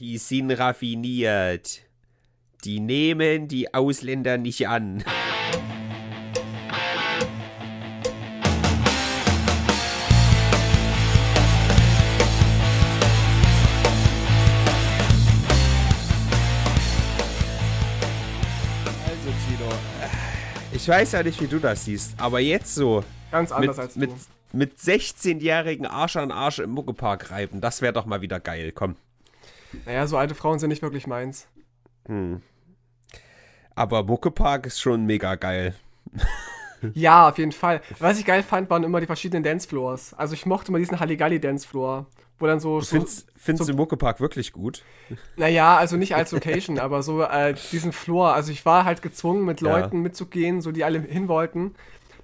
Die sind raffiniert. Die nehmen die Ausländer nicht an. Also, Tino, ich weiß ja nicht, wie du das siehst, aber jetzt so Ganz anders mit, als du. mit, mit 16-jährigen Arsch an Arsch im Muckepark reiben, das wäre doch mal wieder geil, komm. Naja, so alte Frauen sind nicht wirklich meins. Aber Muckepark ist schon mega geil. Ja, auf jeden Fall. Was ich geil fand, waren immer die verschiedenen Dancefloors. Also ich mochte immer diesen Halligalli Dancefloor, wo dann so, so Findest, findest so- du Muckepark wirklich gut? naja, also nicht als Location, aber so äh, diesen Floor. Also ich war halt gezwungen, mit Ja. Leuten mitzugehen, so die alle hin wollten.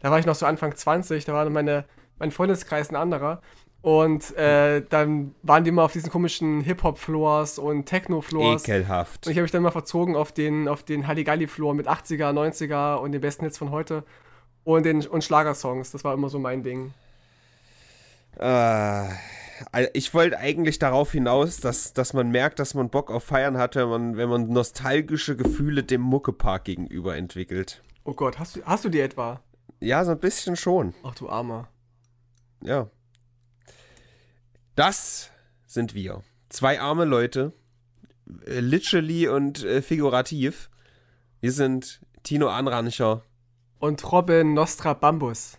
Da war ich noch so Anfang 20, da war meine, mein Freundeskreis ein anderer. Und äh, dann waren die immer auf diesen komischen Hip-Hop-Floors und Techno-Floors. Ekelhaft. Und ich habe mich dann mal verzogen auf den, auf den Halligalli-Floor mit 80er, 90er und den besten Hits von heute. Und, den, und Schlagersongs. Das war immer so mein Ding. Äh, ich wollte eigentlich darauf hinaus, dass, dass man merkt, dass man Bock auf Feiern hat, wenn man, wenn man nostalgische Gefühle dem Muckepark gegenüber entwickelt. Oh Gott, hast du, hast du die etwa? Ja, so ein bisschen schon. Ach du Armer. Ja. Das sind wir. Zwei arme Leute. äh, Literally und äh, figurativ. Wir sind Tino Anrancher. Und Robin Nostra Bambus.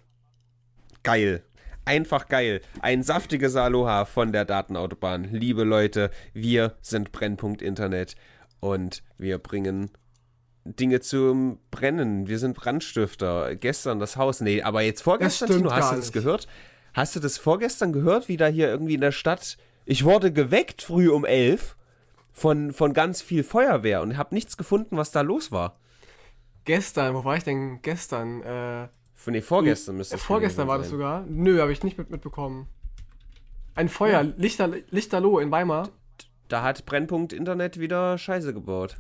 Geil. Einfach geil. Ein saftiges Aloha von der Datenautobahn. Liebe Leute, wir sind Brennpunkt Internet und wir bringen Dinge zum Brennen. Wir sind Brandstifter. Gestern das Haus. Nee, aber jetzt vorgestern, Tino, hast du das gehört? Hast du das vorgestern gehört, wie da hier irgendwie in der Stadt. Ich wurde geweckt früh um elf von, von ganz viel Feuerwehr und habe nichts gefunden, was da los war. Gestern, wo war ich denn gestern? Äh, Von nee, vorgestern müsste es vorgestern gewesen war das sein. sogar. Nö, habe ich nicht mit, mitbekommen. Ein Feuer, Lichter, Lichterloh in Weimar. Da hat Brennpunkt Internet wieder Scheiße gebaut.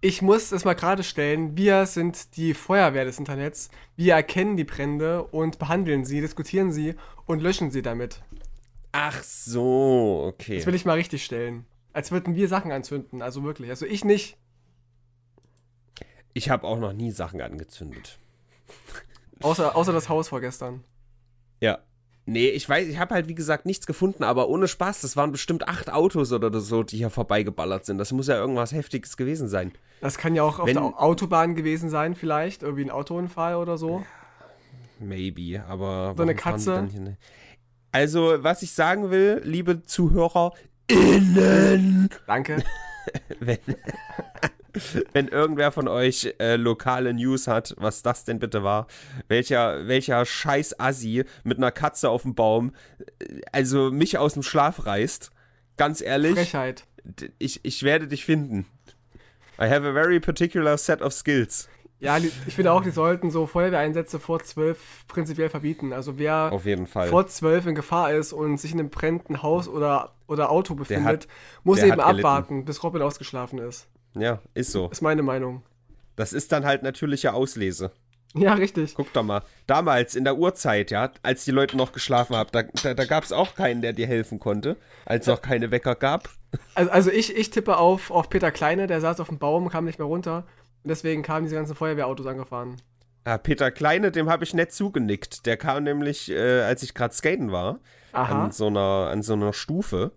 Ich muss es mal gerade stellen, wir sind die Feuerwehr des Internets. Wir erkennen die Brände und behandeln sie, diskutieren sie und löschen sie damit. Ach so, okay. Das will ich mal richtig stellen. Als würden wir Sachen anzünden, also wirklich. Also ich nicht. Ich habe auch noch nie Sachen angezündet. Außer, außer das Haus vorgestern. Ja. Nee, ich weiß, ich habe halt wie gesagt nichts gefunden, aber ohne Spaß, das waren bestimmt acht Autos oder so, die hier vorbeigeballert sind. Das muss ja irgendwas Heftiges gewesen sein. Das kann ja auch auf Wenn- der Au- Autobahn gewesen sein, vielleicht. Irgendwie ein Autounfall oder so. Maybe, aber. So eine Katze? ne- Also, was ich sagen will, liebe Zuhörer, innen, Danke. wenn, wenn irgendwer von euch äh, lokale News hat, was das denn bitte war, welcher, welcher scheiß Assi mit einer Katze auf dem Baum, äh, also mich aus dem Schlaf reißt, ganz ehrlich, Frechheit. ich, ich werde dich finden. I have a very particular set of skills. Ja, ich finde auch, die sollten so Feuerwehreinsätze vor zwölf prinzipiell verbieten. Also wer Auf jeden Fall. vor zwölf in Gefahr ist und sich in einem brennenden Haus oder, oder Auto befindet, muss der eben hat gelitten. abwarten, bis Robin ausgeschlafen ist. Ja, ist so. Ist meine Meinung. Das ist dann halt natürliche Auslese. Ja, richtig. Guck doch mal. Damals, in der Urzeit, ja, als die Leute noch geschlafen haben, da, da, da gab es auch keinen, der dir helfen konnte, als es noch keine Wecker gab. Also, also ich, ich tippe auf, auf Peter Kleine, der saß auf dem Baum, kam nicht mehr runter. Und deswegen kamen diese ganzen Feuerwehrautos angefahren. Ah, Peter Kleine, dem habe ich nett zugenickt. Der kam nämlich, äh, als ich gerade skaten war, Aha. an so einer, an so einer Stufe.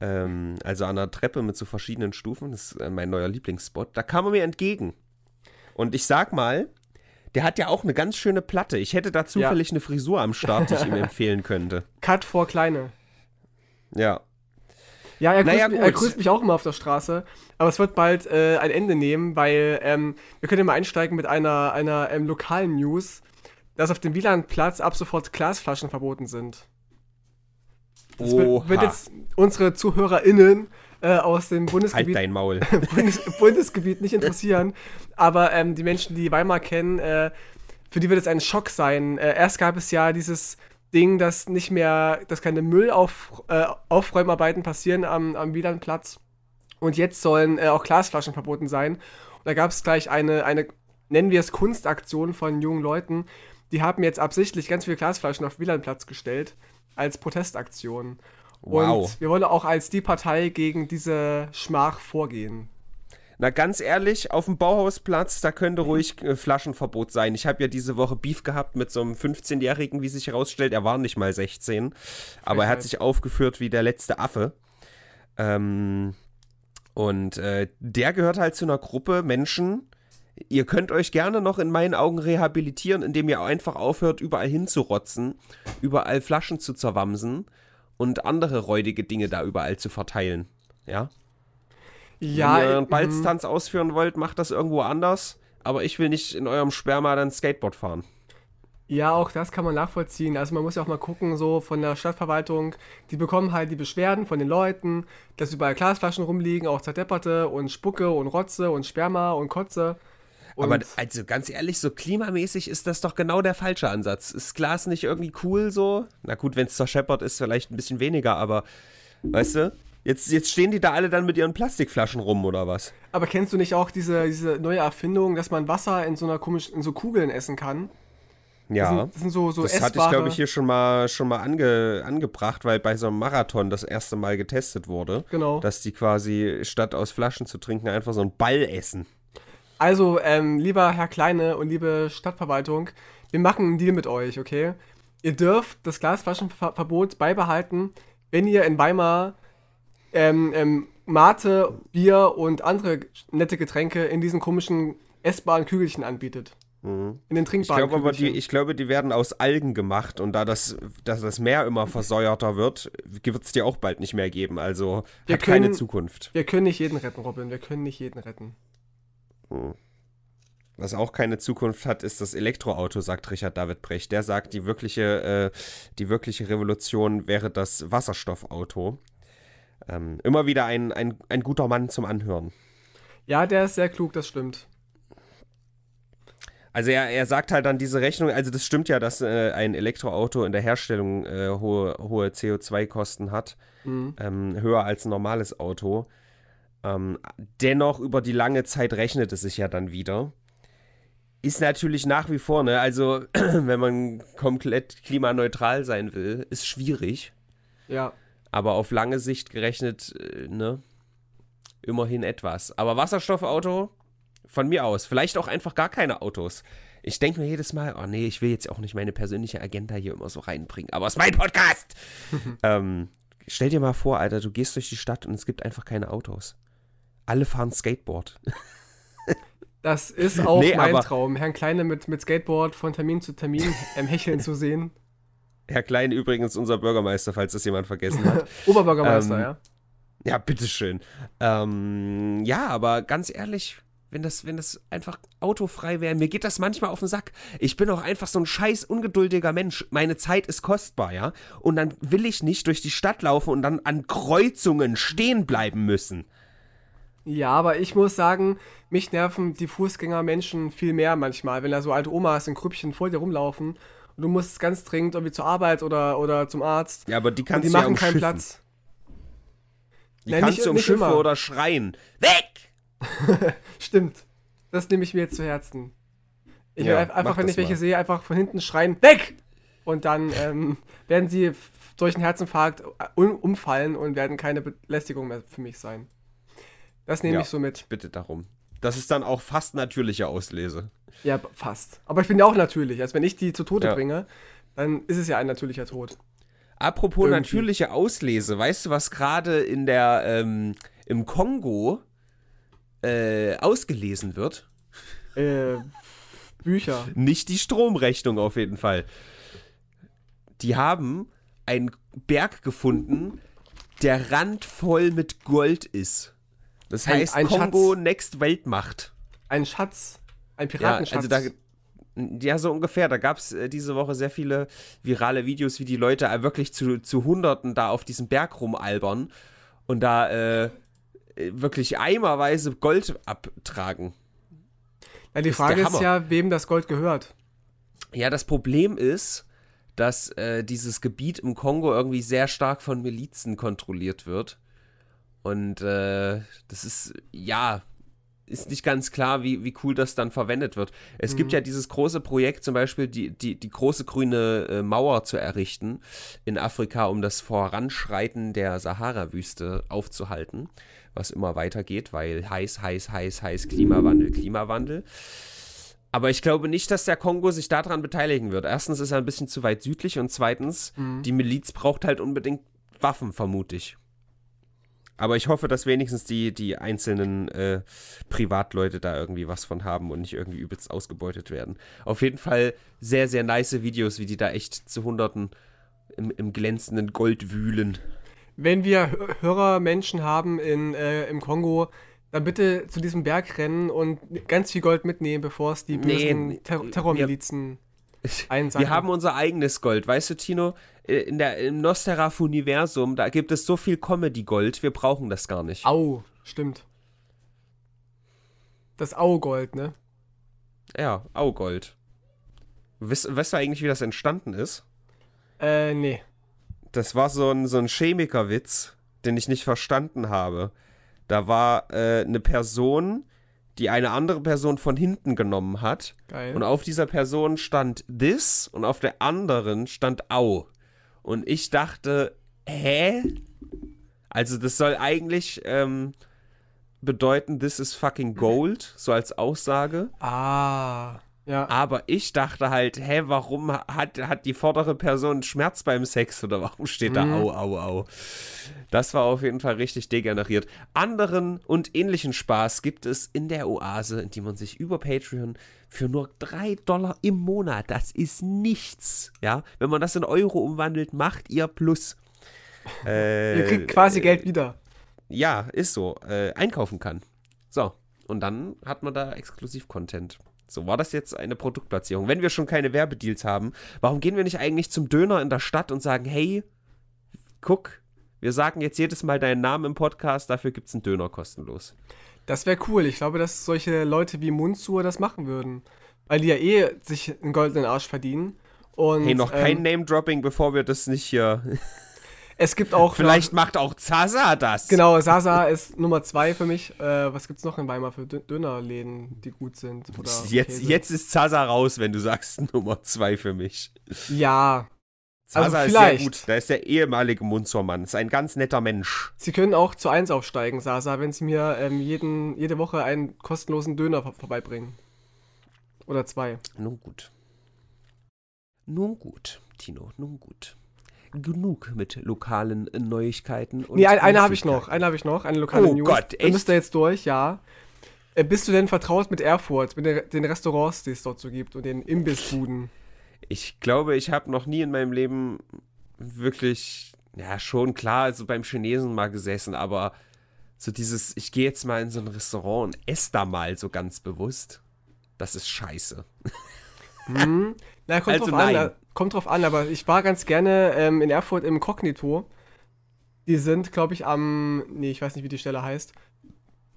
Ähm, also an einer Treppe mit so verschiedenen Stufen. Das ist äh, mein neuer Lieblingsspot. Da kam er mir entgegen. Und ich sag mal, der hat ja auch eine ganz schöne Platte. Ich hätte da zufällig eine Frisur am Start, die ich ihm empfehlen könnte. Cut vor Kleine. Ja. Ja, er grüßt, Naja, mich, er grüßt mich auch immer auf der Straße. Aber es wird bald äh, ein Ende nehmen, weil ähm, wir können ja mal einsteigen mit einer, einer ähm, lokalen News, dass auf dem Wielandplatz ab sofort Glasflaschen verboten sind. Das wird, Oha. wird jetzt unsere ZuhörerInnen äh, aus dem Halt Bundesgebiet, Maul. Bundes, Bundesgebiet nicht interessieren. Aber ähm, die Menschen, die Weimar kennen, äh, für die wird es ein Schock sein. Äh, erst gab es ja dieses Ding, dass nicht mehr, dass keine Müllaufräumarbeiten passieren am, am Wielandplatz. Und jetzt sollen äh, auch Glasflaschen verboten sein. Und da gab es gleich eine, eine, nennen wir es Kunstaktion von jungen Leuten. Die haben jetzt absichtlich ganz viele Glasflaschen auf Wielandplatz gestellt als Protestaktion. Wow. Und wir wollen auch als die Partei gegen diese Schmach vorgehen. Na, ganz ehrlich, auf dem Bauhausplatz, da könnte ruhig äh, Flaschenverbot sein. Ich habe ja diese Woche Beef gehabt mit so einem 15-Jährigen, wie sich herausstellt. Er war nicht mal 16, aber er hat sich aufgeführt wie der letzte Affe. Ähm, und äh, der gehört halt zu einer Gruppe Menschen. Ihr könnt euch gerne noch in meinen Augen rehabilitieren, indem ihr einfach aufhört, überall hinzurotzen, überall Flaschen zu zerwamsen und andere räudige Dinge da überall zu verteilen. Ja? Ja, Wenn ihr einen mhm. Balztanz ausführen wollt, macht das irgendwo anders. Aber ich will nicht in eurem Sperma dann Skateboard fahren. Ja, auch das kann man nachvollziehen. Also man muss ja auch mal gucken, so von der Stadtverwaltung, die bekommen halt die Beschwerden von den Leuten, dass überall Glasflaschen rumliegen, auch zerdepperte und Spucke und Rotze und Sperma und Kotze. Und Aber also ganz ehrlich, so klimamäßig ist das doch genau der falsche Ansatz. Ist Glas nicht irgendwie cool so? Na gut, wenn es zerscheppert ist, vielleicht ein bisschen weniger, aber weißt du? Jetzt, jetzt stehen die da alle dann mit ihren Plastikflaschen rum oder was? aber kennst du nicht auch diese, diese neue Erfindung, dass man Wasser in so einer komisch, in so Kugeln essen kann? Das Ja. sind, das sind so, so Das hatte ich, glaube ich, hier schon mal, schon mal ange, angebracht, weil bei so einem Marathon das erste Mal getestet wurde. Genau. Dass die quasi statt aus Flaschen zu trinken einfach so einen Ball essen. Also, ähm, lieber Herr Kleine und liebe Stadtverwaltung, wir machen einen Deal mit euch, okay? Ihr dürft das Glasflaschenverbot beibehalten, wenn ihr in Weimar ähm, ähm, Mate, Bier und andere nette Getränke in diesen komischen essbaren Kügelchen anbietet. In den Ich trinkbaren glaube aber, die, ich glaube, die werden aus Algen gemacht und da das, dass das Meer immer versäuerter wird, wird es die auch bald nicht mehr geben. Also Wir hat keine können- Zukunft. Wir können nicht jeden retten, Robin. Wir können nicht jeden retten. Was auch keine Zukunft hat, ist das Elektroauto, sagt Richard David Brecht. Der sagt, die wirkliche, äh, die wirkliche Revolution wäre das Wasserstoffauto. Ähm, immer wieder ein, ein, ein guter Mann zum Anhören. Ja, der ist sehr klug, das stimmt. Also er, er sagt halt dann diese Rechnung, also das stimmt ja, dass äh, ein Elektroauto in der Herstellung äh, hohe, hohe CO2-Kosten hat, Mhm. ähm, höher als ein normales Auto. Ähm, dennoch über die lange Zeit rechnet es sich ja dann wieder. Ist natürlich nach wie vor, ne, also wenn man komplett klimaneutral sein will, ist schwierig. Ja. Aber auf lange Sicht gerechnet, äh, ne, immerhin etwas. Aber Wasserstoffauto, von mir aus. Vielleicht auch einfach gar keine Autos. Ich denke mir jedes Mal, oh nee, ich will jetzt auch nicht meine persönliche Agenda hier immer so reinbringen, aber es ist mein Podcast! ähm, stell dir mal vor, Alter, du gehst durch die Stadt und es gibt einfach keine Autos. Alle fahren Skateboard. Das ist auch Nee, mein Traum, Herrn Kleine mit, mit Skateboard von Termin zu Termin ähm, hecheln zu sehen. Herr Klein übrigens unser Bürgermeister, falls das jemand vergessen hat. Oberbürgermeister, Ähm, ja. Ja, bitteschön. Ähm, ja, aber ganz ehrlich, wenn das, wenn das einfach autofrei wäre, mir geht das manchmal auf den Sack. Ich bin auch einfach so ein scheiß ungeduldiger Mensch. Meine Zeit ist kostbar, ja. Und dann will ich nicht durch die Stadt laufen und dann an Kreuzungen stehen bleiben müssen. Ja, aber ich muss sagen, mich nerven die Fußgängermenschen viel mehr manchmal, wenn da so alte Omas in Grüppchen vor dir rumlaufen und du musst ganz dringend irgendwie zur Arbeit oder, oder zum Arzt Ja, aber die und kannst die du ja machen keinen umschiffen. Platz. Die Nee, kannst nicht- du umschiffen oder schreien. Weg! Stimmt. Das nehme ich mir zu Herzen. Ich Ja, will einfach, wenn ich welche mal. sehe, einfach von hinten schreien, weg! Und dann ähm, werden sie durch einen Herzinfarkt um, umfallen und werden keine Belästigung mehr für mich sein. Das nehme Ja. ich so mit. Bitte darum. Das ist dann auch fast natürliche Auslese. Ja, fast. Aber ich bin ja auch natürlich. Also wenn ich die zu Tode Ja. bringe, dann ist es ja ein natürlicher Tod. Apropos Irgendwie. natürliche Auslese, weißt du, was gerade in der ähm, im Kongo äh, ausgelesen wird? Äh, Bücher. Nicht die Stromrechnung auf jeden Fall. Die haben einen Berg gefunden, der randvoll mit Gold ist. Das Ein- heißt ein Kongo Schatz. Next Weltmacht. Ein Schatz. Ein Ja, Piratenschatz. also da, ja, so ungefähr. Da gab es äh, diese Woche sehr viele virale Videos, wie die Leute äh, wirklich zu, zu Hunderten da auf diesem Berg rumalbern und da äh, äh, wirklich eimerweise Gold abtragen. ja, die ist Frage ist ja, wem das Gold gehört. Ja, das Problem ist, dass äh, dieses Gebiet im Kongo irgendwie sehr stark von Milizen kontrolliert wird. Und äh, das ist, ja, ist nicht ganz klar, wie, wie cool das dann verwendet wird. Es mhm. gibt ja dieses große Projekt, zum Beispiel die, die, die große grüne äh, Mauer zu errichten in Afrika, um das Voranschreiten der Sahara-Wüste aufzuhalten, was immer weitergeht, weil heiß, heiß, heiß, heiß, Klimawandel, Klimawandel. Aber ich glaube nicht, dass der Kongo sich daran beteiligen wird. Erstens ist er ein bisschen zu weit südlich und zweitens, mhm. die Miliz braucht halt unbedingt Waffen, vermute ich. Aber ich hoffe, dass wenigstens die, die einzelnen äh, Privatleute da irgendwie was von haben und nicht irgendwie übelst ausgebeutet werden. Auf jeden Fall sehr, sehr nice Videos, wie die da echt zu Hunderten im, im glänzenden Gold wühlen. Wenn wir Hörermenschen haben in, äh, im Kongo, dann bitte zu diesem Berg rennen und ganz viel Gold mitnehmen, bevor es die bösen nee, Ter Terrormilizen einsacken. Wir haben unser eigenes Gold. Weißt du, Tino, in der, im Nosferatu-Universum, da gibt es so viel Comedy-Gold, wir brauchen das gar nicht. Au, stimmt. Das Au-Gold, ne? Ja, Au-Gold. Weißt, weißt du eigentlich, wie das entstanden ist? Äh, nee. Das war so ein, so ein Chemikerwitz, den ich nicht verstanden habe. Da war äh, eine Person, die eine andere Person von hinten genommen hat. Geil. Und auf dieser Person stand this und auf der anderen stand au. Und ich dachte, hä? Also das soll eigentlich ähm, bedeuten, this is fucking gold, so als Aussage. Ah. Ja. Aber ich dachte halt, hä, warum hat, hat die vordere Person Schmerz beim Sex oder warum steht da mhm. au, au, au? Das war auf jeden Fall richtig degeneriert. Anderen und ähnlichen Spaß gibt es in der Oase, in die man sich über Patreon für nur 3 Dollar im Monat, das ist nichts. Ja, wenn man das in Euro umwandelt, macht ihr Plus. Äh, ihr kriegt quasi Geld wieder. Ja, ist so. Äh, einkaufen kann. So. Und dann hat man da Exklusiv-Content. So, war das jetzt eine Produktplatzierung? Wenn wir schon keine Werbedeals haben, warum gehen wir nicht eigentlich zum Döner in der Stadt und sagen, hey, guck, wir sagen jetzt jedes Mal deinen Namen im Podcast, dafür gibt es einen Döner kostenlos. Das wäre cool. Ich glaube, dass solche Leute wie Munzur das machen würden. Weil die ja eh sich einen goldenen Arsch verdienen. Und, hey, noch kein ähm, Name-Dropping, bevor wir das nicht hier. Es gibt auch. Vielleicht noch, macht auch Zaza das. Genau, Zaza ist Nummer zwei für mich. Äh, was gibt's noch in Weimar für Dönerläden, die gut sind? jetzt, jetzt ist Zaza raus, wenn du sagst Nummer zwei für mich. Ja. Zaza also ist sehr gut. Da ist der ehemalige Munzormann. Ist ein ganz netter Mensch. Sie können auch zu eins aufsteigen, Sasa, wenn Sie mir ähm, jeden, jede Woche einen kostenlosen Döner vor vorbeibringen. Oder zwei. Nun gut. Nun gut, Tino, nun gut genug mit lokalen Neuigkeiten. Und nee, ein, eine habe ich noch. Eine habe ich noch. Eine lokale oh News. Gott, echt? Dann müsst ihr jetzt durch, ja. Äh, bist du denn vertraut mit Erfurt, mit den Restaurants, die es dort so gibt und den Imbissbuden? Ich glaube, ich habe noch nie in meinem Leben wirklich, ja, schon klar, also beim Chinesen mal gesessen, aber so dieses, ich gehe jetzt mal in so ein Restaurant und esse da mal so ganz bewusst, das ist scheiße. Hm. Na, kommt also drauf nein. an. Kommt drauf an, aber ich war ganz gerne ähm, in Erfurt im Cognito. Die sind, glaube ich, am. Nee, ich weiß nicht, wie die Stelle heißt.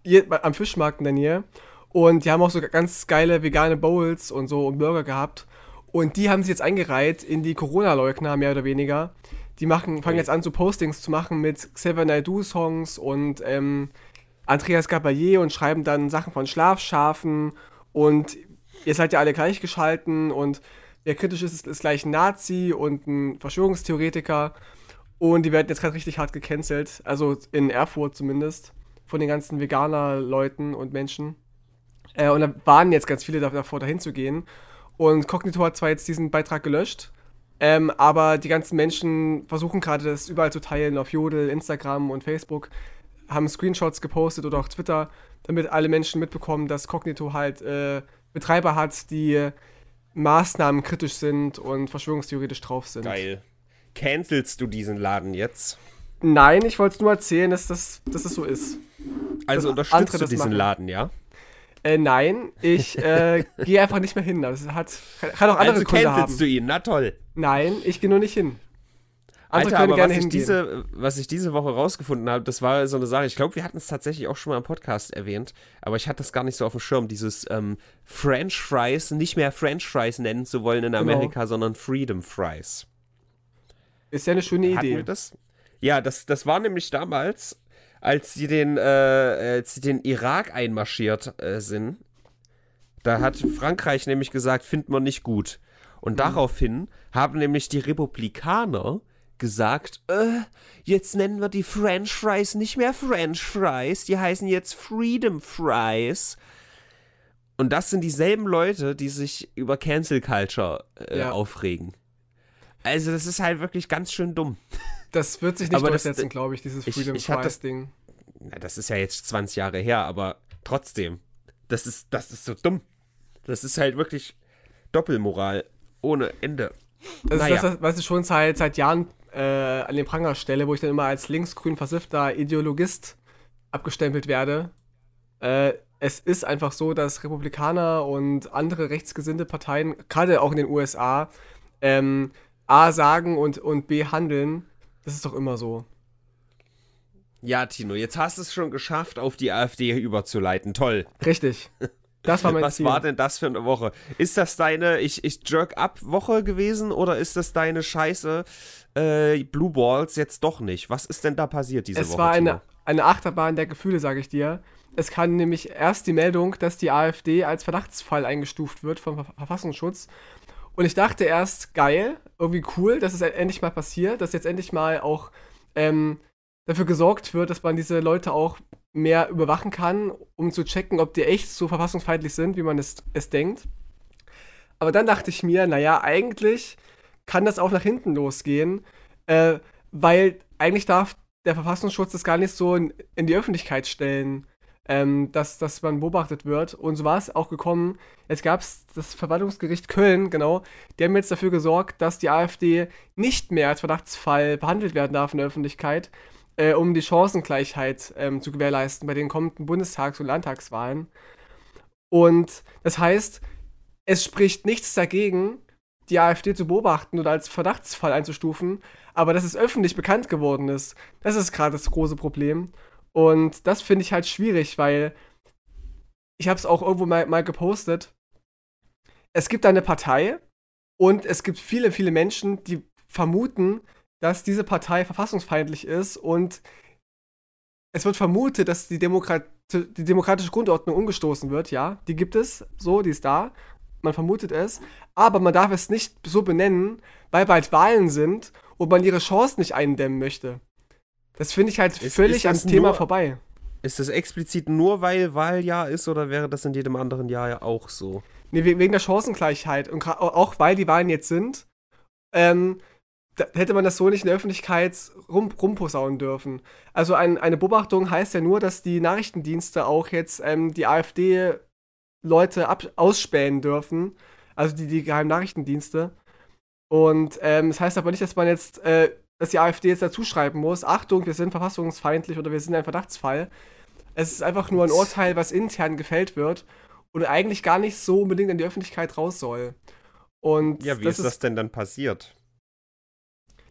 Hier, am Fischmarkt in der Nähe. Und die haben auch so ganz geile vegane Bowls und so und Burger gehabt. Und die haben sich jetzt eingereiht in die Corona-Leugner, mehr oder weniger. Die machen, fangen jetzt an, so Postings zu machen mit Xavier Naidoo-Songs und ähm, Andreas Gabalier und schreiben dann Sachen von Schlafschafen und ihr seid ja alle gleichgeschalten und Wer kritisch ist, ist gleich ein Nazi und ein Verschwörungstheoretiker. Und die werden jetzt gerade richtig hart gecancelt. Also in Erfurt zumindest. Von den ganzen Veganer-Leuten und Menschen. Äh, und da waren jetzt ganz viele davor, dahin zu gehen. Und Cognito hat zwar jetzt diesen Beitrag gelöscht, ähm, aber die ganzen Menschen versuchen gerade das überall zu teilen auf Jodel, Instagram und Facebook, haben Screenshots gepostet oder auch Twitter, damit alle Menschen mitbekommen, dass Cognito halt äh, Betreiber hat, die Maßnahmen kritisch sind und verschwörungstheoretisch drauf sind. Geil. Cancelst du diesen Laden jetzt? Nein, ich wollte es nur erzählen, dass das, dass das so ist. Also unterstützt du diesen machen. Laden, ja? Äh, nein, ich äh, gehe einfach nicht mehr hin. Das hat, kann auch andere also Gründe haben. du ihn, na toll. Nein, ich gehe nur nicht hin. Alter, aber was ich, diese, was ich diese Woche rausgefunden habe, das war so eine Sache, ich glaube, wir hatten es tatsächlich auch schon mal im Podcast erwähnt, aber ich hatte das gar nicht so auf dem Schirm, dieses ähm, French Fries nicht mehr French Fries nennen zu wollen in genau. Amerika, genau. sondern Freedom Fries. Ist ja eine schöne hatten Idee. Das? Ja, das, das war nämlich damals, als sie den, äh, als sie den Irak einmarschiert äh, sind, da hat Frankreich nämlich gesagt, findet man nicht gut. Und mhm. daraufhin haben nämlich die Republikaner gesagt, äh, jetzt nennen wir die French Fries nicht mehr French Fries, die heißen jetzt Freedom Fries. Und das sind dieselben Leute, die sich über Cancel Culture äh, ja. aufregen. Also das ist halt wirklich ganz schön dumm. Das wird sich nicht aber durchsetzen, glaube ich, dieses Freedom ich, ich Fries Ding. Na, das ist ja jetzt 20 Jahre her, aber trotzdem, das ist, das ist so dumm. Das ist halt wirklich Doppelmoral ohne Ende. Das naja. ist das, was ich schon seit, seit Jahren äh, an den Pranger stelle, wo ich dann immer als linksgrün versiffter Ideologist abgestempelt werde. Äh, es ist einfach so, dass Republikaner und andere rechtsgesinnte Parteien, gerade auch in den USA, ähm, A sagen und, und B handeln. Das ist doch immer so. Ja, Tino, jetzt hast du es schon geschafft, auf die AfD überzuleiten. Toll. Richtig. Das war mein Was Ziel. war denn das für eine Woche? Ist das deine Ich, ich jerk ab Woche gewesen oder ist das deine Scheiße äh, Blue Balls jetzt doch nicht? Was ist denn da passiert diese es Woche? Es war eine, eine Achterbahn der Gefühle, sage ich dir. Es kam nämlich erst die Meldung, dass die AfD als Verdachtsfall eingestuft wird vom Verfassungsschutz. Und ich dachte erst, geil, irgendwie cool, dass es endlich mal passiert, dass jetzt endlich mal auch ähm, dafür gesorgt wird, dass man diese Leute auch mehr überwachen kann, um zu checken, ob die echt so verfassungsfeindlich sind, wie man es, es denkt. Aber dann dachte ich mir, naja, eigentlich kann das auch nach hinten losgehen, äh, weil eigentlich darf der Verfassungsschutz das gar nicht so in, in die Öffentlichkeit stellen, ähm, dass, dass man beobachtet wird. Und so war es auch gekommen. Jetzt gab es das Verwaltungsgericht Köln, genau, die haben jetzt dafür gesorgt, dass die AfD nicht mehr als Verdachtsfall behandelt werden darf in der Öffentlichkeit, äh, um die Chancengleichheit ähm, zu gewährleisten bei den kommenden Bundestags- und Landtagswahlen. Und das heißt, es spricht nichts dagegen, die AfD zu beobachten oder als Verdachtsfall einzustufen, aber dass es öffentlich bekannt geworden ist, das ist gerade das große Problem. Und das finde ich halt schwierig, weil ich habe es auch irgendwo mal, mal gepostet. Es gibt eine Partei und es gibt viele, viele Menschen, die vermuten, dass diese Partei verfassungsfeindlich ist und es wird vermutet, dass die, Demokrat die demokratische Grundordnung umgestoßen wird, ja, die gibt es, so, die ist da, man vermutet es, aber man darf es nicht so benennen, weil bald Wahlen sind und man ihre Chance nicht eindämmen möchte. Das finde ich halt ist, völlig ans Thema nur, vorbei. Ist das explizit nur, weil Wahljahr ist oder wäre das in jedem anderen Jahr ja auch so? Nee, wegen der Chancengleichheit und auch weil die Wahlen jetzt sind, ähm, hätte man das so nicht in der Öffentlichkeit rum, rumposaunen dürfen. Also ein, eine Beobachtung heißt ja nur, dass die Nachrichtendienste auch jetzt ähm, die AfD-Leute ausspähen dürfen, also die, die geheimen Nachrichtendienste. Und ähm, das heißt aber nicht, dass man jetzt, äh, dass die AfD jetzt dazu schreiben muss, Achtung, wir sind verfassungsfeindlich oder wir sind ein Verdachtsfall. Es ist einfach nur ein Urteil, was intern gefällt wird und eigentlich gar nicht so unbedingt in die Öffentlichkeit raus soll. Und ja, wie ist das denn dann passiert?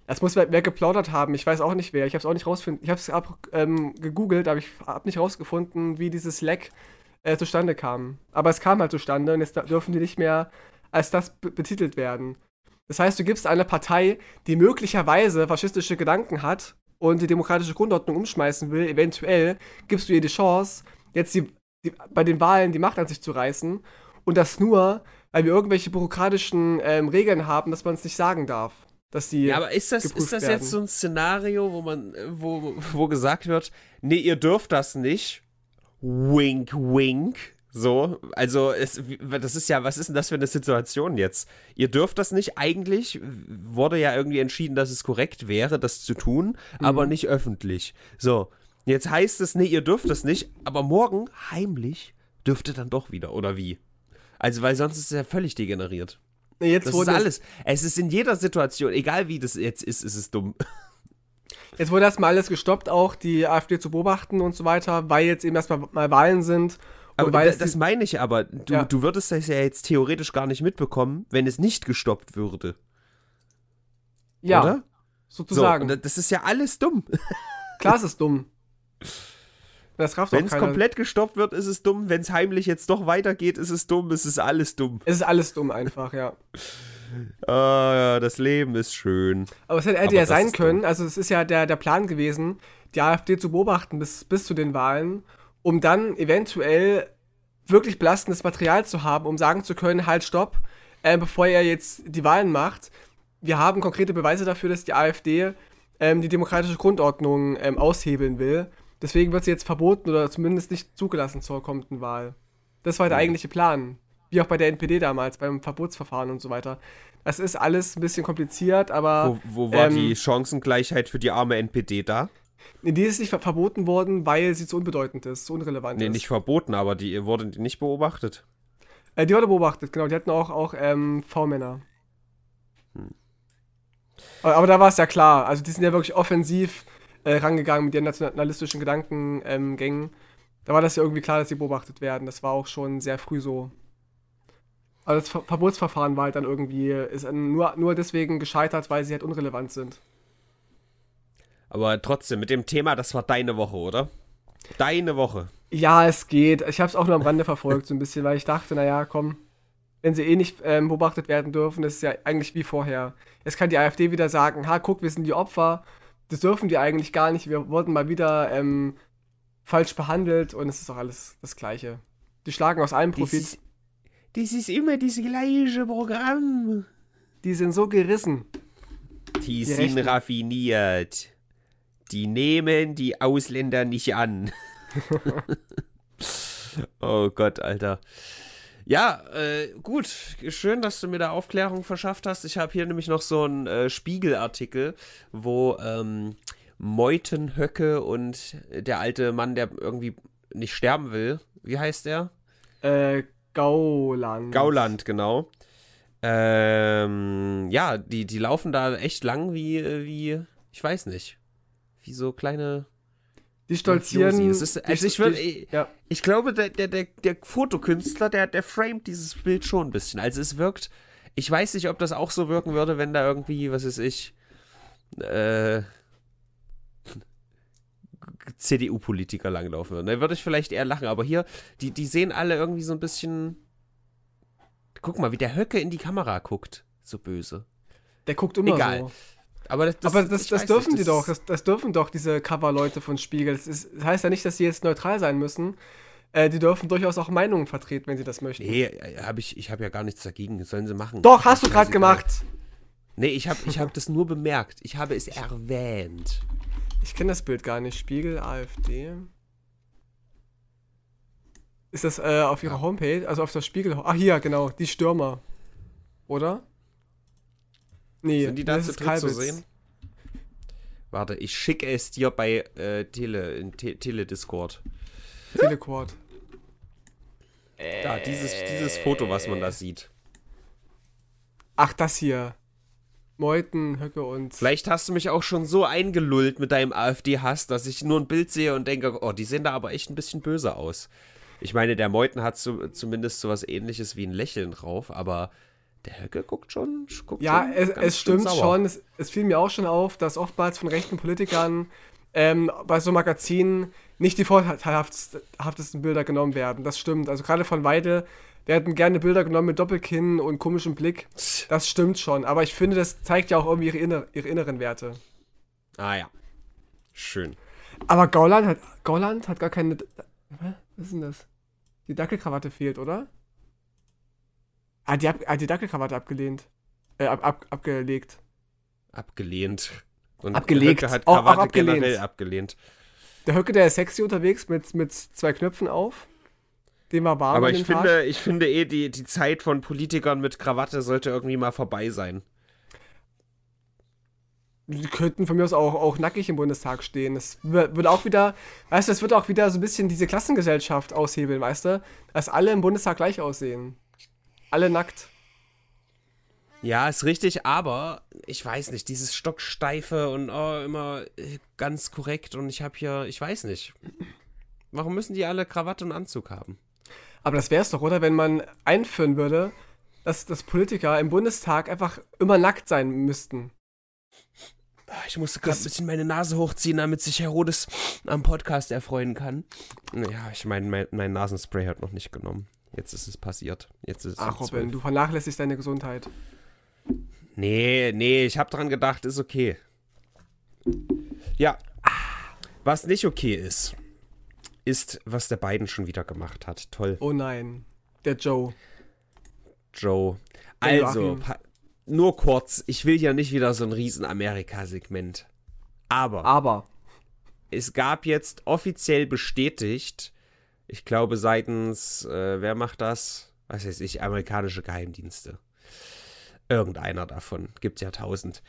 Das muss wer, wer, geplaudert haben. Ich weiß auch nicht wer. Ich habe es auch nicht rausgefunden. Ich habe es ähm, gegoogelt, aber ich habe nicht rausgefunden, wie dieses Leck äh, zustande kam. Aber es kam halt zustande und jetzt dürfen die nicht mehr als das betitelt werden. Das heißt, du gibst einer Partei, die möglicherweise faschistische Gedanken hat und die demokratische Grundordnung umschmeißen will, eventuell gibst du ihr die Chance, jetzt die, die, bei den Wahlen die Macht an sich zu reißen. Und das nur, weil wir irgendwelche bürokratischen ähm, Regeln haben, dass man es nicht sagen darf dass die. Ja, aber ist das, ist das jetzt so ein Szenario, wo man, wo, wo gesagt wird, nee, ihr dürft das nicht. Wink, wink. So, also es, das ist ja, was ist denn das für eine Situation jetzt? Ihr dürft das nicht. Eigentlich wurde ja irgendwie entschieden, dass es korrekt wäre, das zu tun, mhm. aber nicht öffentlich. So, jetzt heißt es, nee, ihr dürft das nicht, aber morgen heimlich dürft ihr dann doch wieder, oder wie? Also, weil sonst ist es ja völlig degeneriert. Jetzt das ist alles. Es ist in jeder Situation, egal wie das jetzt ist, ist es dumm. Jetzt wurde erstmal alles gestoppt, auch die AfD zu beobachten und so weiter, weil jetzt eben erstmal mal Wahlen sind. Aber das, das meine ich aber. Du, ja. du würdest das ja jetzt theoretisch gar nicht mitbekommen, wenn es nicht gestoppt würde. Ja. Oder? Sozusagen. So, das ist ja alles dumm. Klar, es ist dumm. Wenn es komplett gestoppt wird, ist es dumm. Wenn es heimlich jetzt doch weitergeht, ist es dumm. Es ist alles dumm. Es ist alles dumm einfach, ja. Ah, das Leben ist schön. Aber es hätte Aber ja sein können, also es ist ja der, der Plan gewesen, die AfD zu beobachten bis, bis zu den Wahlen, um dann eventuell wirklich belastendes Material zu haben, um sagen zu können, halt, stopp, äh, bevor ihr jetzt die Wahlen macht. Wir haben konkrete Beweise dafür, dass die AfD ähm, die demokratische Grundordnung ähm, aushebeln will. Deswegen wird sie jetzt verboten oder zumindest nicht zugelassen zur kommenden Wahl. Das war der Mhm. eigentliche Plan. Wie auch bei der NPD damals, beim Verbotsverfahren und so weiter. Das ist alles ein bisschen kompliziert, aber Wo, wo war ähm, die Chancengleichheit für die arme NPD da? Nee, die ist nicht ver verboten worden, weil sie zu unbedeutend ist, zu unrelevant Nee, ist. nicht verboten, aber die wurde nicht beobachtet. Äh, die wurde beobachtet, genau. Die hatten auch, auch ähm, V-Männer. Hm. Aber, aber da war es ja klar. Also die sind ja wirklich offensiv äh, rangegangen mit ihren nationalistischen Gedankengängen. Ähm, da war das ja irgendwie klar, dass sie beobachtet werden. Das war auch schon sehr früh so. Aber das Ver Verbotsverfahren war halt dann irgendwie, ist nur, nur deswegen gescheitert, weil sie halt unrelevant sind. Aber trotzdem, mit dem Thema, das war deine Woche, oder? Deine Woche. Ja, es geht. Ich habe es auch nur am Rande verfolgt, so ein bisschen, weil ich dachte, naja, komm, wenn sie eh nicht ähm, beobachtet werden dürfen, das ist ja eigentlich wie vorher. Jetzt kann die AfD wieder sagen, ha, guck, wir sind die Opfer. Das dürfen die eigentlich gar nicht. Wir wurden mal wieder ähm, falsch behandelt und es ist doch alles das Gleiche. Die schlagen aus allem Profit. Das ist immer das gleiche Programm. Die sind so gerissen. Die, Die sind Rechten. raffiniert. Die nehmen die Ausländer nicht an. oh Gott, Alter. Ja, äh, gut. Schön, dass du mir da Aufklärung verschafft hast. Ich habe hier nämlich noch so einen äh, Spiegelartikel, wo ähm, Meuthen Höcke und der alte Mann, der irgendwie nicht sterben will, wie heißt der? Äh, Gauland. Gauland, genau. Ähm, ja, die, die laufen da echt lang wie, äh, wie, ich weiß nicht, wie so kleine. Die stolzieren. Ist- also die- ich würd- die- ja. Ich glaube, der, der, der, der Fotokünstler, der, der framet dieses Bild schon ein bisschen. Also es wirkt, ich weiß nicht, ob das auch so wirken würde, wenn da irgendwie, was weiß ich, äh, CDU-Politiker langlaufen würden. Da würde ich vielleicht eher lachen, aber hier, die, die sehen alle irgendwie so ein bisschen. Guck mal, wie der Höcke in die Kamera guckt. So böse. Der guckt immer Egal. so. Aber das, das, Aber das, das dürfen nicht, die doch. Das, dürfen doch diese Cover-Leute von Spiegel. Das, ist, das heißt ja nicht, dass sie jetzt neutral sein müssen. Äh, die dürfen durchaus auch Meinungen vertreten, wenn sie das möchten. Nee, äh, hab ich, ich habe ja gar nichts dagegen. Sollen sie machen. Doch, hast du gerade gemacht. Nee, ich habe ich hab das nur bemerkt. Ich habe es erwähnt. Ich kenne das Bild gar nicht. Spiegel, AfD. Ist das äh, auf ihrer Homepage? Also auf der Spiegel. Ach, hier, genau. Die Stürmer. Oder? Nee, Sind die da das zu ist dritt zu sehen? Warte, ich schicke es dir bei äh, Tele, in Te Telediscord. Telecord. Da, dieses, dieses Foto, was man da sieht. Ach, das hier. Meuthen, Höcke und. Vielleicht hast du mich auch schon so eingelullt mit deinem AfD-Hass, dass ich nur ein Bild sehe und denke, oh, die sehen da aber echt ein bisschen böse aus. Ich meine, der Meuthen hat so, zumindest sowas ähnliches wie ein Lächeln drauf, aber der Höcke guckt schon. Guckt Ja, schon es, es stimmt sauer. schon. Es, es fiel mir auch schon auf, dass oftmals von rechten Politikern ähm, bei so Magazinen nicht die vorteilhaftesten Bilder genommen werden. Das stimmt. Also gerade von Weidel werden gerne Bilder genommen mit Doppelkinn und komischem Blick. Das stimmt schon. Aber ich finde, das zeigt ja auch irgendwie ihre, inner, ihre inneren Werte. Ah ja. Schön. Aber Gauland hat, Gauland hat gar keine. Was ist denn das? Die Dackelkrawatte fehlt, oder? Ah, die, ab, ah, die Dackelkrawatte abgelehnt. Äh, ab, ab, abgelegt. Abgelehnt. Und Abgelegt. Höcke hat Auch- auch Krawatte abgelehnt. generell abgelehnt. Der Höcke, der ist sexy unterwegs mit, mit zwei Knöpfen auf. Dem war warm Aber ich Tag. finde, ich finde eh, die, die Zeit von Politikern mit Krawatte sollte irgendwie mal vorbei sein. Die könnten von mir aus auch, auch nackig im Bundestag stehen. Das wür- würde auch wieder, weißt du, das wird auch wieder so ein bisschen diese Klassengesellschaft aushebeln, weißt du? Dass alle im Bundestag gleich aussehen. Alle nackt. Ja, ist richtig, aber ich weiß nicht, dieses Stocksteife und oh, immer äh, ganz korrekt und ich habe hier, ich weiß nicht. Warum müssen die alle Krawatte und Anzug haben? Aber das wäre es doch, oder? Wenn man einführen würde, dass, dass Politiker im Bundestag einfach immer nackt sein müssten. Ah, Ich musste gerade ein bisschen meine Nase hochziehen, damit sich Herodes am Podcast erfreuen kann. Ja, ich meine, mein, mein Nasenspray hat noch nicht genommen. Jetzt ist es passiert. Jetzt ist es Ach, Robin, 12. du vernachlässigst deine Gesundheit. Nee, nee, ich habe dran gedacht, ist okay. Ja. Was nicht okay ist, ist, was der Biden schon wieder gemacht hat. Toll. Oh nein, der Joe. Joe. Also, nur kurz, ich will ja nicht wieder so ein riesen Amerika-Segment. Aber Aber. es gab jetzt offiziell bestätigt, ich glaube seitens, äh, wer macht das? Was weiß ich, amerikanische Geheimdienste. Irgendeiner davon, gibt ja tausend.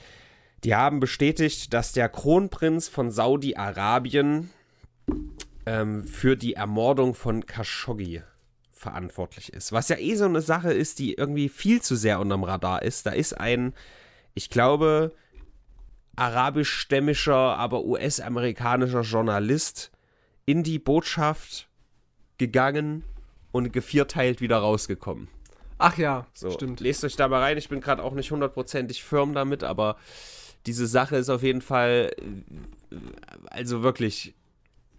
Die haben bestätigt, dass der Kronprinz von Saudi-Arabien ähm, für die Ermordung von Khashoggi verantwortlich ist. Was ja eh so eine Sache ist, die irgendwie viel zu sehr unterm Radar ist. Da ist ein, ich glaube, arabischstämmischer, aber US-amerikanischer Journalist in die Botschaft gegangen und gevierteilt wieder rausgekommen. Ach ja, So, stimmt. lest euch da mal rein. Ich bin gerade auch nicht hundertprozentig firm damit, aber diese Sache ist auf jeden Fall, äh, also wirklich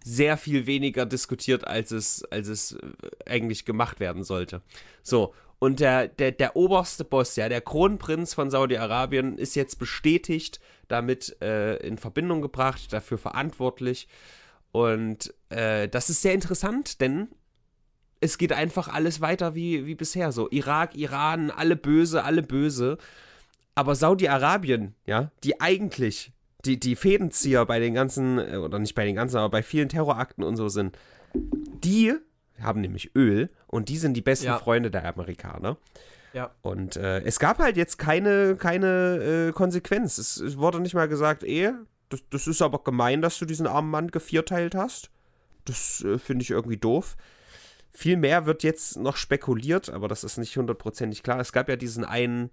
sehr viel weniger diskutiert, als es, als es äh, eigentlich gemacht werden sollte. So, und der, der, der oberste Boss, ja, der Kronprinz von Saudi-Arabien, ist jetzt bestätigt, damit äh, in Verbindung gebracht, dafür verantwortlich. Und äh, das ist sehr interessant, denn es geht einfach alles weiter wie, wie bisher. So, Irak, Iran, alle böse, alle böse. Aber Saudi-Arabien, ja, die eigentlich die, die Fädenzieher bei den ganzen, äh, oder nicht bei den ganzen, aber bei vielen Terrorakten und so sind, die haben nämlich Öl und die sind die besten Ja. Freunde der Amerikaner. Ja. Und äh, es gab halt jetzt keine, keine äh, Konsequenz. Es, es wurde nicht mal gesagt, eh, das, das ist aber gemein, dass du diesen armen Mann gevierteilt hast. Das äh, finde ich irgendwie doof. Viel mehr wird jetzt noch spekuliert, aber das ist nicht hundertprozentig klar. Es gab ja diesen einen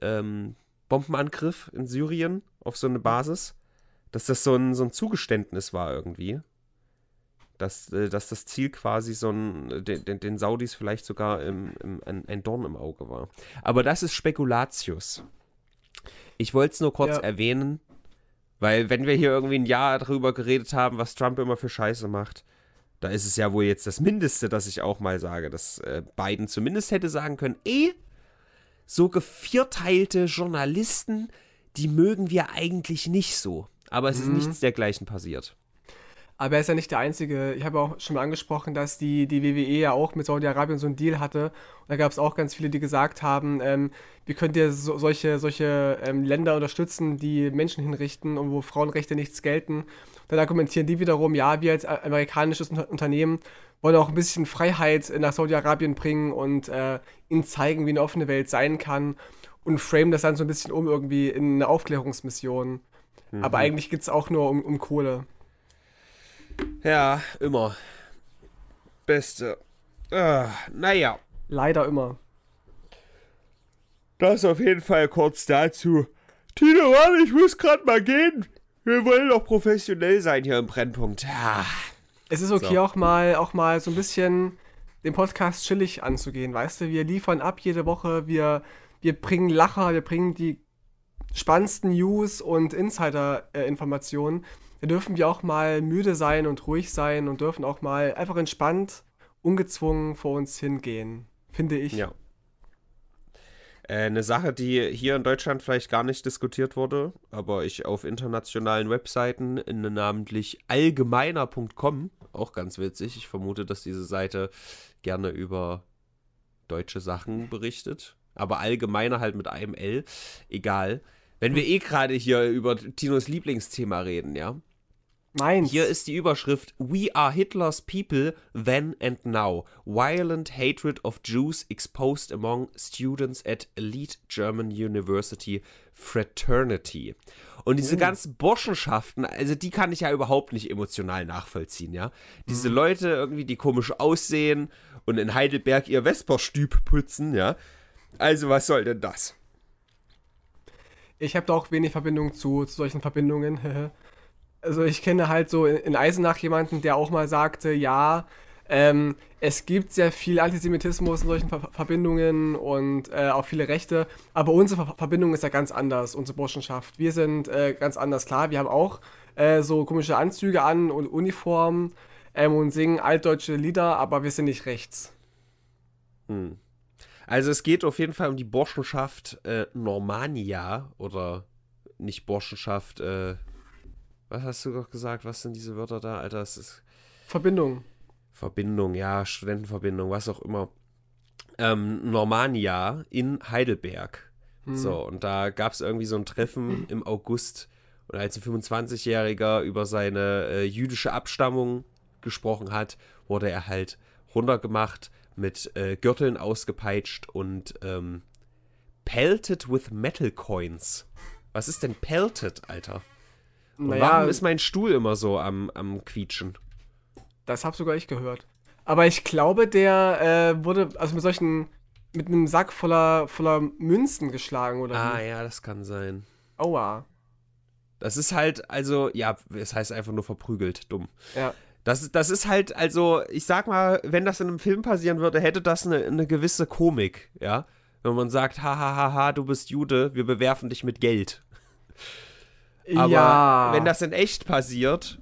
ähm, Bombenangriff in Syrien auf so eine Basis, dass das so ein, so ein Zugeständnis war irgendwie. Dass, äh, dass das Ziel quasi so ein, den, den, Saudis vielleicht sogar im, im, ein, ein Dorn im Auge war. Aber das ist Spekulatius. Ich wollte es nur kurz Ja. erwähnen, weil wenn wir hier irgendwie ein Jahr drüber geredet haben, was Trump immer für Scheiße macht, da ist es ja wohl jetzt das Mindeste, dass ich auch mal sage, dass äh, Biden zumindest hätte sagen können, eh, so gevierteilte Journalisten, die mögen wir eigentlich nicht so. Aber es ist nichts dergleichen passiert. Aber er ist ja nicht der Einzige. Ich habe auch schon mal angesprochen, dass die, die WWE ja auch mit Saudi-Arabien so einen Deal hatte. Und da gab es auch ganz viele, die gesagt haben, ähm, wie könnt ihr so, solche, solche ähm, Länder unterstützen, die Menschen hinrichten und wo Frauenrechte nichts gelten. Dann argumentieren die wiederum, ja, wir als amerikanisches Unter Unternehmen wollen auch ein bisschen Freiheit nach Saudi-Arabien bringen und äh, ihnen zeigen, wie eine offene Welt sein kann. Und frame das dann so ein bisschen um irgendwie in eine Aufklärungsmission. Aber eigentlich geht es auch nur um, um Kohle. Ja, immer. Beste. Ah, naja, Leider immer. das auf jeden Fall kurz dazu. Tino, warte, ich muss gerade mal gehen. Wir wollen doch professionell sein hier im Brennpunkt. Ja. Es ist okay, So. auch mal auch mal so ein bisschen den Podcast chillig anzugehen, weißt du? Wir liefern ab jede Woche, wir, wir bringen Lacher, wir bringen die spannendsten News und Insider-Informationen. Da dürfen wir auch mal müde sein und ruhig sein und dürfen auch mal einfach entspannt, ungezwungen vor uns hingehen, finde ich. Ja. Äh, Eine Sache, die hier in Deutschland vielleicht gar nicht diskutiert wurde, aber ich auf internationalen Webseiten, in namentlich allgemeiner.com, auch ganz witzig, ich vermute, dass diese Seite gerne über deutsche Sachen berichtet, aber allgemeiner halt mit einem L, egal. Wenn wir eh gerade hier über Tinos Lieblingsthema reden, ja, Meins. hier ist die Überschrift We are Hitler's people then and now. Violent hatred of Jews exposed among students at elite German University Fraternity. Und diese ganzen Burschenschaften, also die kann ich ja überhaupt nicht emotional nachvollziehen, ja. Diese Leute irgendwie, die komisch aussehen und in Heidelberg ihr Vesperstüb putzen, ja. Also was soll denn das? Ich habe da auch wenig Verbindung zu, zu solchen Verbindungen. also ich kenne halt so in, Eisenach jemanden, der auch mal sagte, ja, ähm, es gibt sehr viel Antisemitismus in solchen Ver Verbindungen und äh, auch viele Rechte, aber unsere Ver Verbindung ist ja ganz anders, unsere Burschenschaft. Wir sind äh, ganz anders, klar, wir haben auch äh, so komische Anzüge an und Uniformen ähm, und singen altdeutsche Lieder, aber wir sind nicht rechts. Hm. Also es geht auf jeden Fall um die Burschenschaft äh, Normania oder nicht Burschenschaft, äh, was hast du doch gesagt? Was sind diese Wörter da, Alter? Es ist Verbindung. Verbindung, ja, Studentenverbindung, was auch immer. Ähm, Normania in Heidelberg. Hm. So, und da gab es irgendwie so ein Treffen im August. Und als ein 25-Jähriger über seine äh, jüdische Abstammung gesprochen hat, wurde er halt runtergemacht, mit äh, Gürteln ausgepeitscht und ähm, pelted with metal coins. Was ist denn pelted, Alter? Naja, warum ist mein Stuhl immer so am, am Quietschen? das hab sogar ich gehört. Aber ich glaube, der äh, wurde also mit solchen, mit einem Sack voller, voller Münzen geschlagen, oder? Ah, wie? ja, das kann sein. Aua. Das ist halt, also, ja, es heißt einfach nur verprügelt, dumm. Ja. Das, das ist halt, also, ich sag mal, wenn das in einem Film passieren würde, hätte das eine, eine gewisse Komik, ja. Wenn man sagt, hahaha, ha, ha, du bist Jude, wir bewerfen dich mit Geld. Aber ja. wenn das in echt passiert,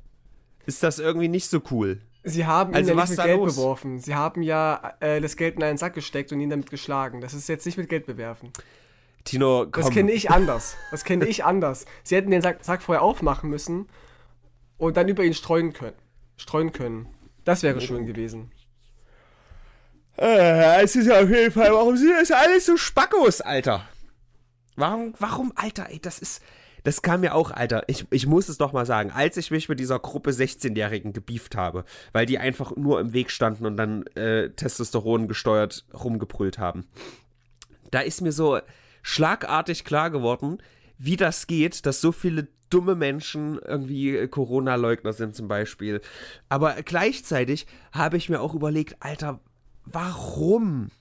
ist das irgendwie nicht so cool. Sie haben ihn Also ja was nicht da mit Geld los? beworfen. Sie haben ja äh, das Geld in einen Sack gesteckt und ihn damit geschlagen. Das ist jetzt nicht mit Geld bewerfen. Tino, komm. Das kenne ich anders. Das kenne ich anders. Sie hätten den Sack, Sack vorher aufmachen müssen und dann über ihn streuen können. Streuen können. Das wäre schön gewesen. Äh, es ist ja auf jeden Fall, warum sind das alles so Spackos, Alter? Warum, warum, Alter, ey, das ist, das kam mir auch, Alter, ich, ich muss es doch mal sagen, als ich mich mit dieser Gruppe 16-Jährigen gebieft habe, weil die einfach nur im Weg standen und dann äh, Testosteron gesteuert rumgebrüllt haben, da ist mir so schlagartig klar geworden, wie das geht, dass so viele dumme Menschen irgendwie Corona-Leugner sind zum Beispiel. Aber gleichzeitig habe ich mir auch überlegt, Alter, warum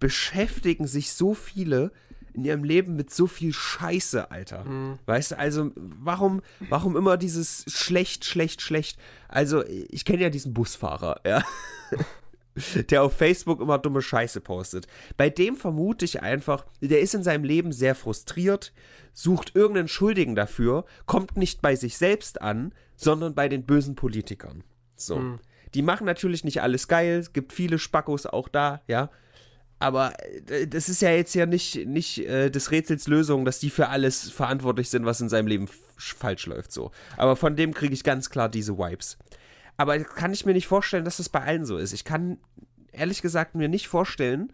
beschäftigen sich so viele in ihrem Leben mit so viel Scheiße, Alter? Weißt du, also warum, warum immer dieses schlecht, schlecht, schlecht? Also ich kenne ja diesen Busfahrer, ja. der auf Facebook immer dumme Scheiße postet. Bei dem vermute ich einfach, der ist in seinem Leben sehr frustriert, sucht irgendeinen Schuldigen dafür, kommt nicht bei sich selbst an, sondern bei den bösen Politikern. So. Die machen natürlich nicht alles geil, es gibt viele Spackos auch da, ja. Aber äh, das ist ja jetzt ja nicht, nicht äh, des Rätsels Lösung, dass die für alles verantwortlich sind, was in seinem Leben falsch läuft, so. Aber von dem kriege ich ganz klar diese Vibes. Aber kann ich mir nicht vorstellen, dass das bei allen so ist. Ich kann ehrlich gesagt mir nicht vorstellen,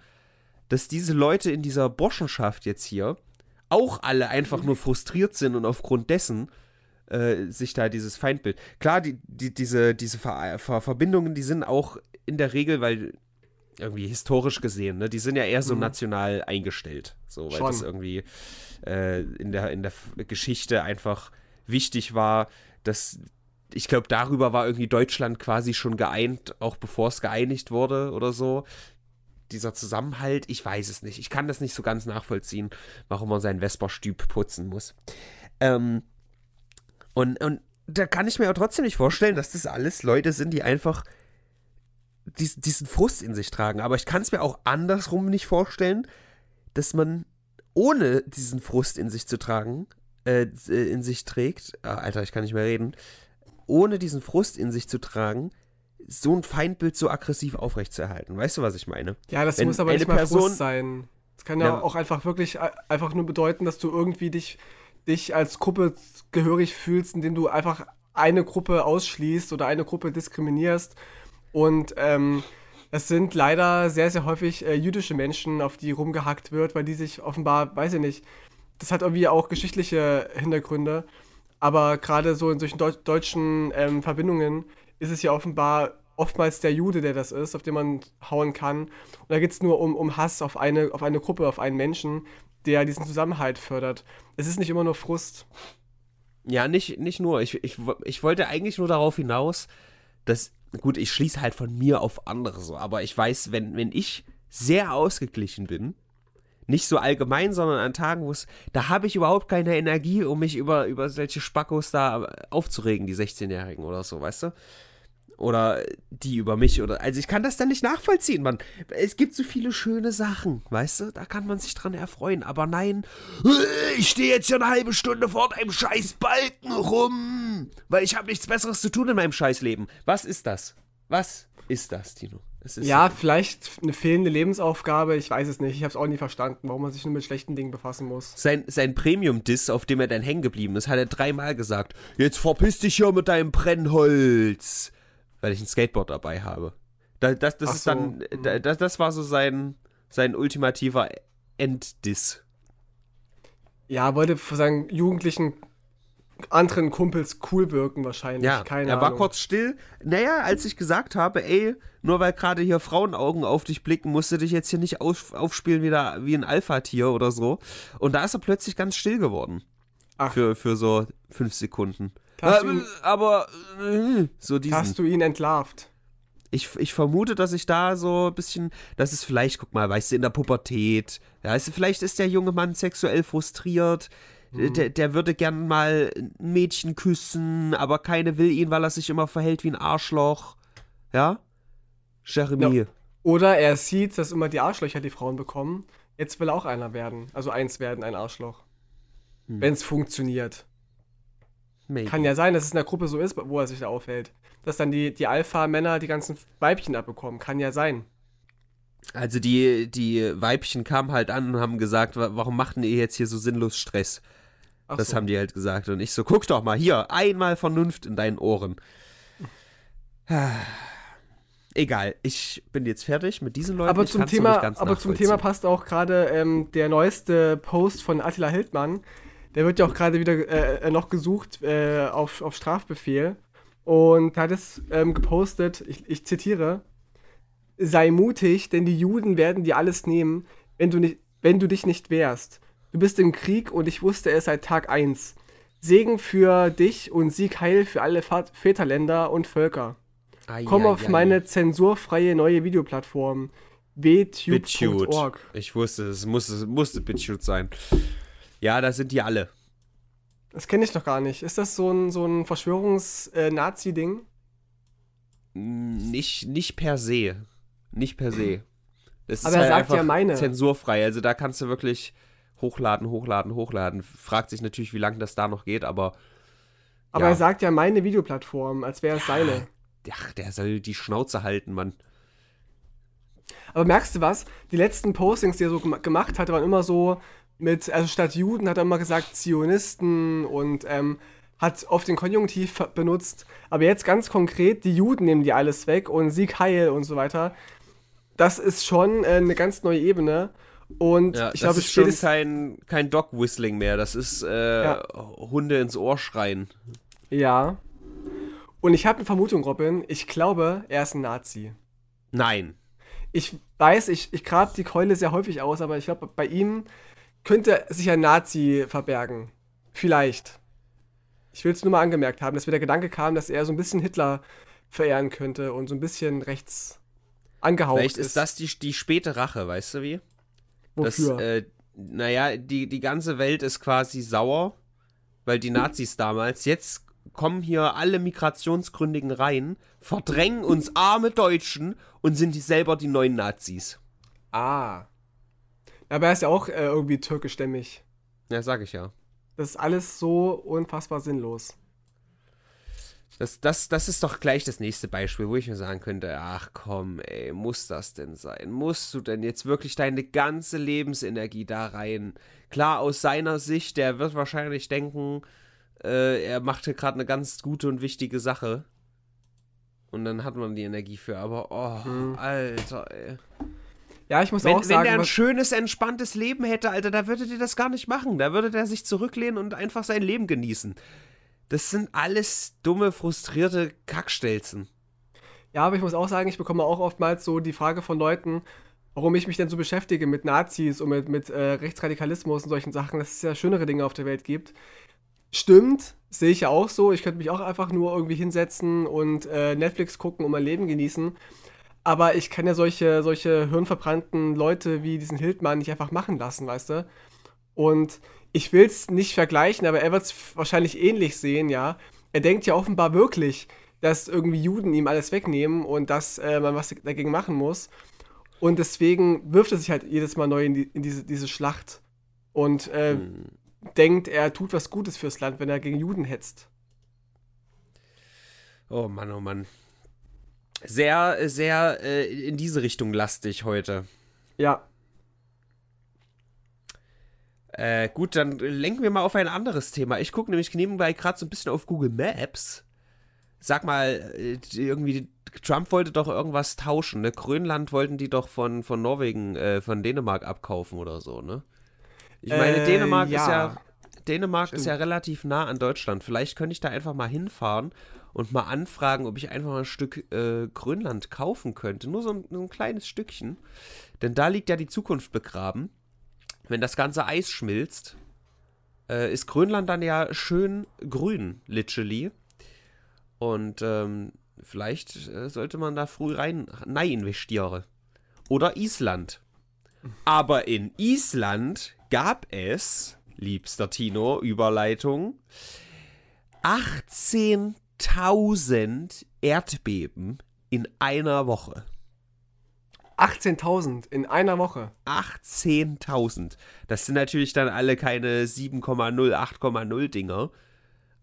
dass diese Leute in dieser Burschenschaft jetzt hier auch alle einfach nur frustriert sind und aufgrund dessen äh, sich da dieses Feindbild. Klar, die, die, diese, diese Ver Ver Verbindungen, die sind auch in der Regel, weil irgendwie historisch gesehen, ne, die sind ja eher so national eingestellt. So, weil Schon. das irgendwie äh, in, der, in der Geschichte einfach wichtig war, dass ich glaube, darüber war irgendwie Deutschland quasi schon geeint, auch bevor es geeinigt wurde oder so. Dieser Zusammenhalt, ich weiß es nicht. Ich kann das nicht so ganz nachvollziehen, warum man seinen Vesperstüb putzen muss. Ähm, und, und da kann ich mir aber trotzdem nicht vorstellen, dass das alles Leute sind, die einfach dies, diesen Frust in sich tragen. Aber ich kann es mir auch andersrum nicht vorstellen, dass man ohne diesen Frust in sich zu tragen, äh, äh, in sich trägt, ah, Alter, ich kann nicht mehr reden, ohne diesen Frust in sich zu tragen, so ein Feindbild so aggressiv aufrechtzuerhalten. Weißt du, was ich meine? Ja, das Wenn muss aber nicht mal Person- Frust sein. Es kann ja, Ja. auch einfach wirklich äh, einfach nur bedeuten, dass du irgendwie dich, dich als Gruppe gehörig fühlst, indem du einfach eine Gruppe ausschließt oder eine Gruppe diskriminierst. Und ähm, es sind leider sehr, sehr häufig äh, jüdische Menschen, auf die rumgehackt wird, weil die sich offenbar, weiß ich nicht, das hat irgendwie auch geschichtliche Hintergründe. Aber gerade so in solchen Deu deutschen ähm, Verbindungen ist es ja offenbar oftmals der Jude, der das ist, auf den man hauen kann. Und da geht es nur um, um Hass auf eine, auf eine Gruppe, auf einen Menschen, der diesen Zusammenhalt fördert. Es ist nicht immer nur Frust. Ja, nicht, nicht nur. Ich, ich, ich wollte eigentlich nur darauf hinaus, dass, gut, ich schließe halt von mir auf andere so, aber ich weiß, wenn, wenn ich sehr ausgeglichen bin, nicht so allgemein, sondern an Tagen, wo es, da habe ich überhaupt keine Energie, um mich über, über solche Spackos da aufzuregen, die 16-Jährigen oder so, weißt du? Oder die über mich oder, also ich kann das dann nicht nachvollziehen, man. Es gibt so viele schöne Sachen, weißt du? Da kann man sich dran erfreuen, aber nein, ich stehe jetzt hier eine halbe Stunde vor deinem scheiß Balken rum, weil ich habe nichts Besseres zu tun in meinem Scheißleben. Was ist das? Was ist das, Tino? ja, vielleicht eine fehlende Lebensaufgabe, ich weiß es nicht. Ich habe es auch nie verstanden, warum man sich nur mit schlechten Dingen befassen muss. Sein, sein Premium-Diss, auf dem er dann hängen geblieben ist, hat er dreimal gesagt: Jetzt verpiss dich hier mit deinem Brennholz. Weil ich ein Skateboard dabei habe. Das, das, das ist so. dann, das, das war so sein, sein ultimativer Enddiss. Ja, wollte für seinen jugendlichen anderen Kumpels cool wirken wahrscheinlich. Ja, Keine er war Ahnung. kurz still. Naja, als ich gesagt habe, ey, nur weil gerade hier Frauenaugen auf dich blicken, musst du dich jetzt hier nicht auf, aufspielen wie, da, wie ein Alpha-Tier oder so. Und da ist er plötzlich ganz still geworden. Ach. Für, für so fünf Sekunden. Hast äh, aber äh, so diesen. Hast du ihn entlarvt? Ich, ich vermute, dass ich da so ein bisschen, das ist vielleicht, guck mal, weißt du, in der Pubertät, ja, weißt du, vielleicht ist der junge Mann sexuell frustriert, hm. der, der würde gern mal ein Mädchen küssen, aber keine will ihn, weil er sich immer verhält wie ein Arschloch. Ja? Jeremy. Ja. Oder er sieht, dass immer die Arschlöcher die Frauen bekommen. Jetzt will auch einer werden. Also eins werden, ein Arschloch. Hm. Wenn es funktioniert. Maybe. Kann ja sein, dass es in der Gruppe so ist, wo er sich da aufhält. Dass dann die, die Alpha-Männer die ganzen Weibchen abbekommen. Kann ja sein. Also die, die Weibchen kamen halt an und haben gesagt, warum machten ihr jetzt hier so sinnlos Stress? Ach das so. haben die halt gesagt. Und ich so, guck doch mal hier, einmal Vernunft in deinen Ohren. Egal, ich bin jetzt fertig mit diesen Leuten. Aber zum, Thema, aber zum Thema passt auch gerade ähm, der neueste Post von Attila Hildmann. Der wird ja auch gerade wieder äh, äh, noch gesucht äh, auf, auf Strafbefehl. Und hat es ähm, gepostet, ich, ich zitiere, sei mutig, denn die Juden werden dir alles nehmen, wenn du, nicht, wenn du dich nicht wehrst. Du bist im Krieg und ich wusste es seit Tag 1. Segen für dich und Sieg heil für alle Väterländer und Völker. Ah, Komm ja, auf ja, meine ja. zensurfreie neue Videoplattform btube.org. Ich wusste, es musste, musste BitTube sein. Ja, da sind die alle. Das kenne ich doch gar nicht. Ist das so ein, so ein Verschwörungs-Nazi-Ding? Äh, nicht, nicht per se. Nicht per se. Es Aber er halt sagt ja meine. zensurfrei. Also da kannst du wirklich hochladen, hochladen, hochladen. Fragt sich natürlich, wie lange das da noch geht, aber. Aber ja. er sagt ja meine Videoplattform, als wäre es ja, seine. Ach, der soll die Schnauze halten, Mann. Aber merkst du was? Die letzten Postings, die er so gemacht hat, waren immer so mit, also statt Juden hat er immer gesagt Zionisten und ähm, hat oft den Konjunktiv benutzt. Aber jetzt ganz konkret, die Juden nehmen die alles weg und Sieg heil und so weiter. Das ist schon äh, eine ganz neue Ebene. Und ja, ich glaube, es ist schon kein, kein Dog-Whistling mehr. Das ist äh, ja. Hunde ins Ohr schreien. Ja. Und ich habe eine Vermutung, Robin. Ich glaube, er ist ein Nazi. Nein. Ich weiß, ich, ich grab die Keule sehr häufig aus, aber ich glaube, bei ihm könnte sich ein Nazi verbergen. Vielleicht. Ich will es nur mal angemerkt haben, dass mir der Gedanke kam, dass er so ein bisschen Hitler verehren könnte und so ein bisschen rechts angehaucht Vielleicht ist. ist das die, die späte Rache, weißt du wie? Wofür? Das, äh, naja, die, die ganze Welt ist quasi sauer, weil die Nazis damals, jetzt kommen hier alle Migrationsgründigen rein, verdrängen uns arme Deutschen und sind die selber die neuen Nazis. Ah. Aber er ist ja auch äh, irgendwie türkischstämmig. Ja, sag ich ja. Das ist alles so unfassbar sinnlos. Das, das, das ist doch gleich das nächste Beispiel, wo ich mir sagen könnte, ach komm, ey, muss das denn sein? Musst du denn jetzt wirklich deine ganze Lebensenergie da rein? Klar, aus seiner Sicht, der wird wahrscheinlich denken, äh, er macht hier gerade eine ganz gute und wichtige Sache. Und dann hat man die Energie für, aber oh, mhm. Alter, ey. Ja, ich muss wenn, auch sagen. Wenn der ein schönes, entspanntes Leben hätte, Alter, da würde der das gar nicht machen. Da würde der sich zurücklehnen und einfach sein Leben genießen. Das sind alles dumme, frustrierte Kackstelzen. Ja, aber ich muss auch sagen, ich bekomme auch oftmals so die Frage von Leuten, warum ich mich denn so beschäftige mit Nazis und mit, mit äh, Rechtsradikalismus und solchen Sachen, dass es ja schönere Dinge auf der Welt gibt. Stimmt, sehe ich ja auch so. Ich könnte mich auch einfach nur irgendwie hinsetzen und äh, Netflix gucken und mein Leben genießen. Aber ich kann ja solche, solche hirnverbrannten Leute wie diesen Hildmann nicht einfach machen lassen, weißt du? Und ich will es nicht vergleichen, aber er wird es wahrscheinlich ähnlich sehen, ja. Er denkt ja offenbar wirklich, dass irgendwie Juden ihm alles wegnehmen und dass äh, man was dagegen machen muss. Und deswegen wirft er sich halt jedes Mal neu in, die, in diese, diese Schlacht und äh, hm. denkt, er tut was Gutes fürs Land, wenn er gegen Juden hetzt. Oh Mann, oh Mann. Sehr, sehr äh, in diese Richtung lastig heute. Ja. Äh, gut, dann lenken wir mal auf ein anderes Thema. Ich gucke nämlich nebenbei gerade so ein bisschen auf Google Maps. Sag mal, äh, irgendwie, Trump wollte doch irgendwas tauschen, ne? Grönland wollten die doch von, von Norwegen, äh, von Dänemark abkaufen oder so, ne? Ich meine, Äh, Dänemark ja. ist ja. Dänemark ist Stimmt. ja relativ nah an Deutschland. Vielleicht könnte ich da einfach mal hinfahren und mal anfragen, ob ich einfach mal ein Stück äh, Grönland kaufen könnte. Nur so ein, so ein kleines Stückchen. Denn da liegt ja die Zukunft begraben. Wenn das ganze Eis schmilzt, äh, ist Grönland dann ja schön grün, literally. Und ähm, vielleicht äh, sollte man da früh rein, rein investieren. Oder Island. Aber in Island gab es, liebster Tino, Überleitung, 18.000 Erdbeben in einer Woche. 18.000 in einer Woche. 18.000. Das sind natürlich dann alle keine 7,0, 8,0 Dinger.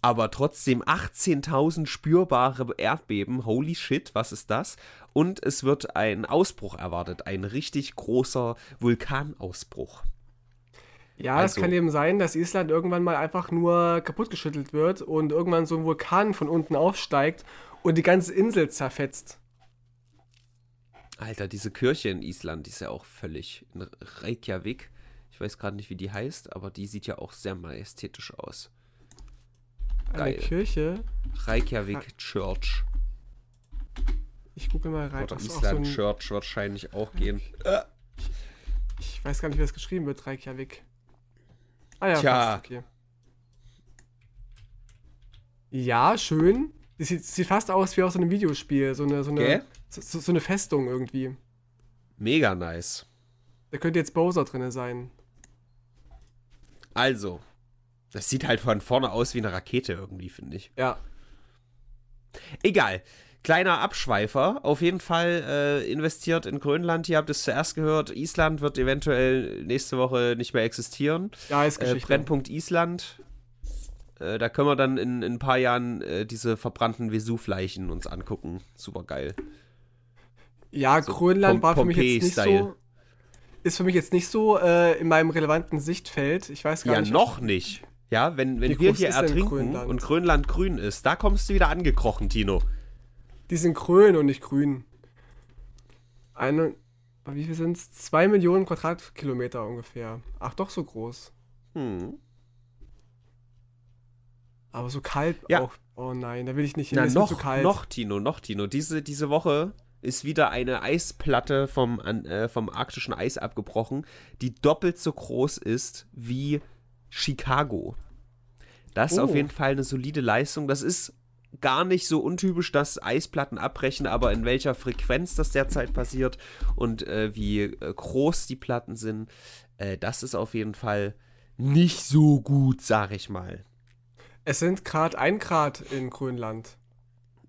Aber trotzdem 18.000 spürbare Erdbeben. Holy shit, was ist das? Und es wird ein Ausbruch erwartet. Ein richtig großer Vulkanausbruch. Ja, es Also- kann eben sein, dass Island irgendwann mal einfach nur kaputtgeschüttelt wird und irgendwann so ein Vulkan von unten aufsteigt und die ganze Insel zerfetzt. Alter, diese Kirche in Island, die ist ja auch völlig in Reykjavik. Ich weiß gerade nicht, wie die heißt, aber die sieht ja auch sehr majestätisch aus. Eine Geil. Kirche. Reykjavik Church. Ich gucke mal rein. Oder Island so Church wahrscheinlich auch gehen. ich weiß gar nicht, wie das geschrieben wird, Reykjavik. Ah ja, Tja. passt, okay. Ja, schön. Das sieht, sieht fast aus wie aus so einem Videospiel. So eine, so eine, so, so eine Festung irgendwie. Mega nice. Da könnte jetzt Bowser drin sein. Also, das sieht halt von vorne aus wie eine Rakete irgendwie, finde ich. Ja. Egal. Kleiner Abschweifer. Auf jeden Fall äh, investiert in Grönland. Ihr habt es zuerst gehört. Island wird eventuell nächste Woche nicht mehr existieren. Ja, ist Äh, Geschichte. Brennpunkt Island. Äh, da können wir dann in, in ein paar Jahren äh, diese verbrannten Vesuvleichen uns angucken. Super geil. Ja, So Grönland Pom- war für mich jetzt nicht Pompeii-Style. so. Ist für mich jetzt nicht so äh, in meinem relevanten Sichtfeld. Ich weiß gar Ja, nicht. noch nicht. Ja, wenn, wenn Wie wir hier ertrinken Grönland? und Grönland grün ist, da kommst du wieder angekrochen, Tino. Die sind grün und nicht grün. Eine. Wie viel sind es? Zwei Millionen Quadratkilometer ungefähr. Ach, doch so groß. Hm. Aber so kalt Ja. auch. Oh nein, da will ich nicht hin. Na, noch, zu kalt. noch, Tino, noch, Tino. Diese, diese Woche ist wieder eine Eisplatte vom, äh, vom arktischen Eis abgebrochen, die doppelt so groß ist wie Chicago. Das ist Oh. auf jeden Fall eine solide Leistung. Das ist gar nicht so untypisch, dass Eisplatten abbrechen, aber in welcher Frequenz das derzeit passiert und äh, wie äh, groß die Platten sind, äh, das ist auf jeden Fall nicht so gut, sag ich mal. Es sind gerade ein Grad in Grönland.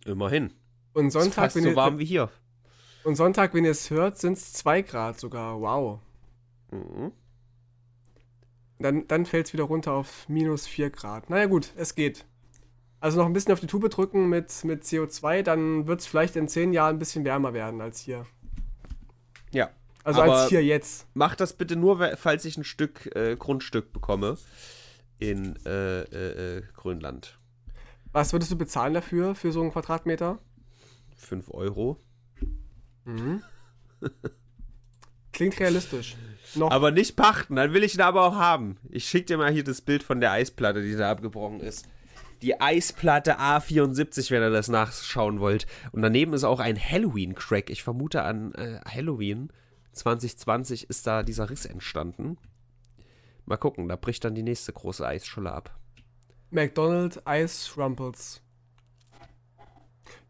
Immerhin. Und Ist Sonntag, fast wenn so ihr, warm wie hier. und Sonntag, wenn ihr es hört, sind es zwei Grad sogar. Wow. Mhm. Dann, dann fällt es wieder runter auf minus 4 Grad. Naja gut, es geht. Also noch ein bisschen auf die Tube drücken mit, mit CO2, dann wird es vielleicht in 10 Jahren ein bisschen wärmer werden als hier. Ja. Also als hier jetzt. Mach das bitte nur, falls ich ein Stück äh, Grundstück bekomme in äh, äh, äh, Grönland. Was würdest du bezahlen dafür, für so einen Quadratmeter? 5 Euro. Mhm. Klingt realistisch. Noch. Aber nicht pachten, dann will ich ihn aber auch haben. Ich schick dir mal hier das Bild von der Eisplatte, die da abgebrochen ist. Die Eisplatte A74, wenn ihr das nachschauen wollt. Und daneben ist auch ein Halloween-Crack. Ich vermute an äh, Halloween 2020 ist da dieser Riss entstanden. Mal gucken, da bricht dann die nächste große Eisscholle ab. McDonald's Ice Rumples.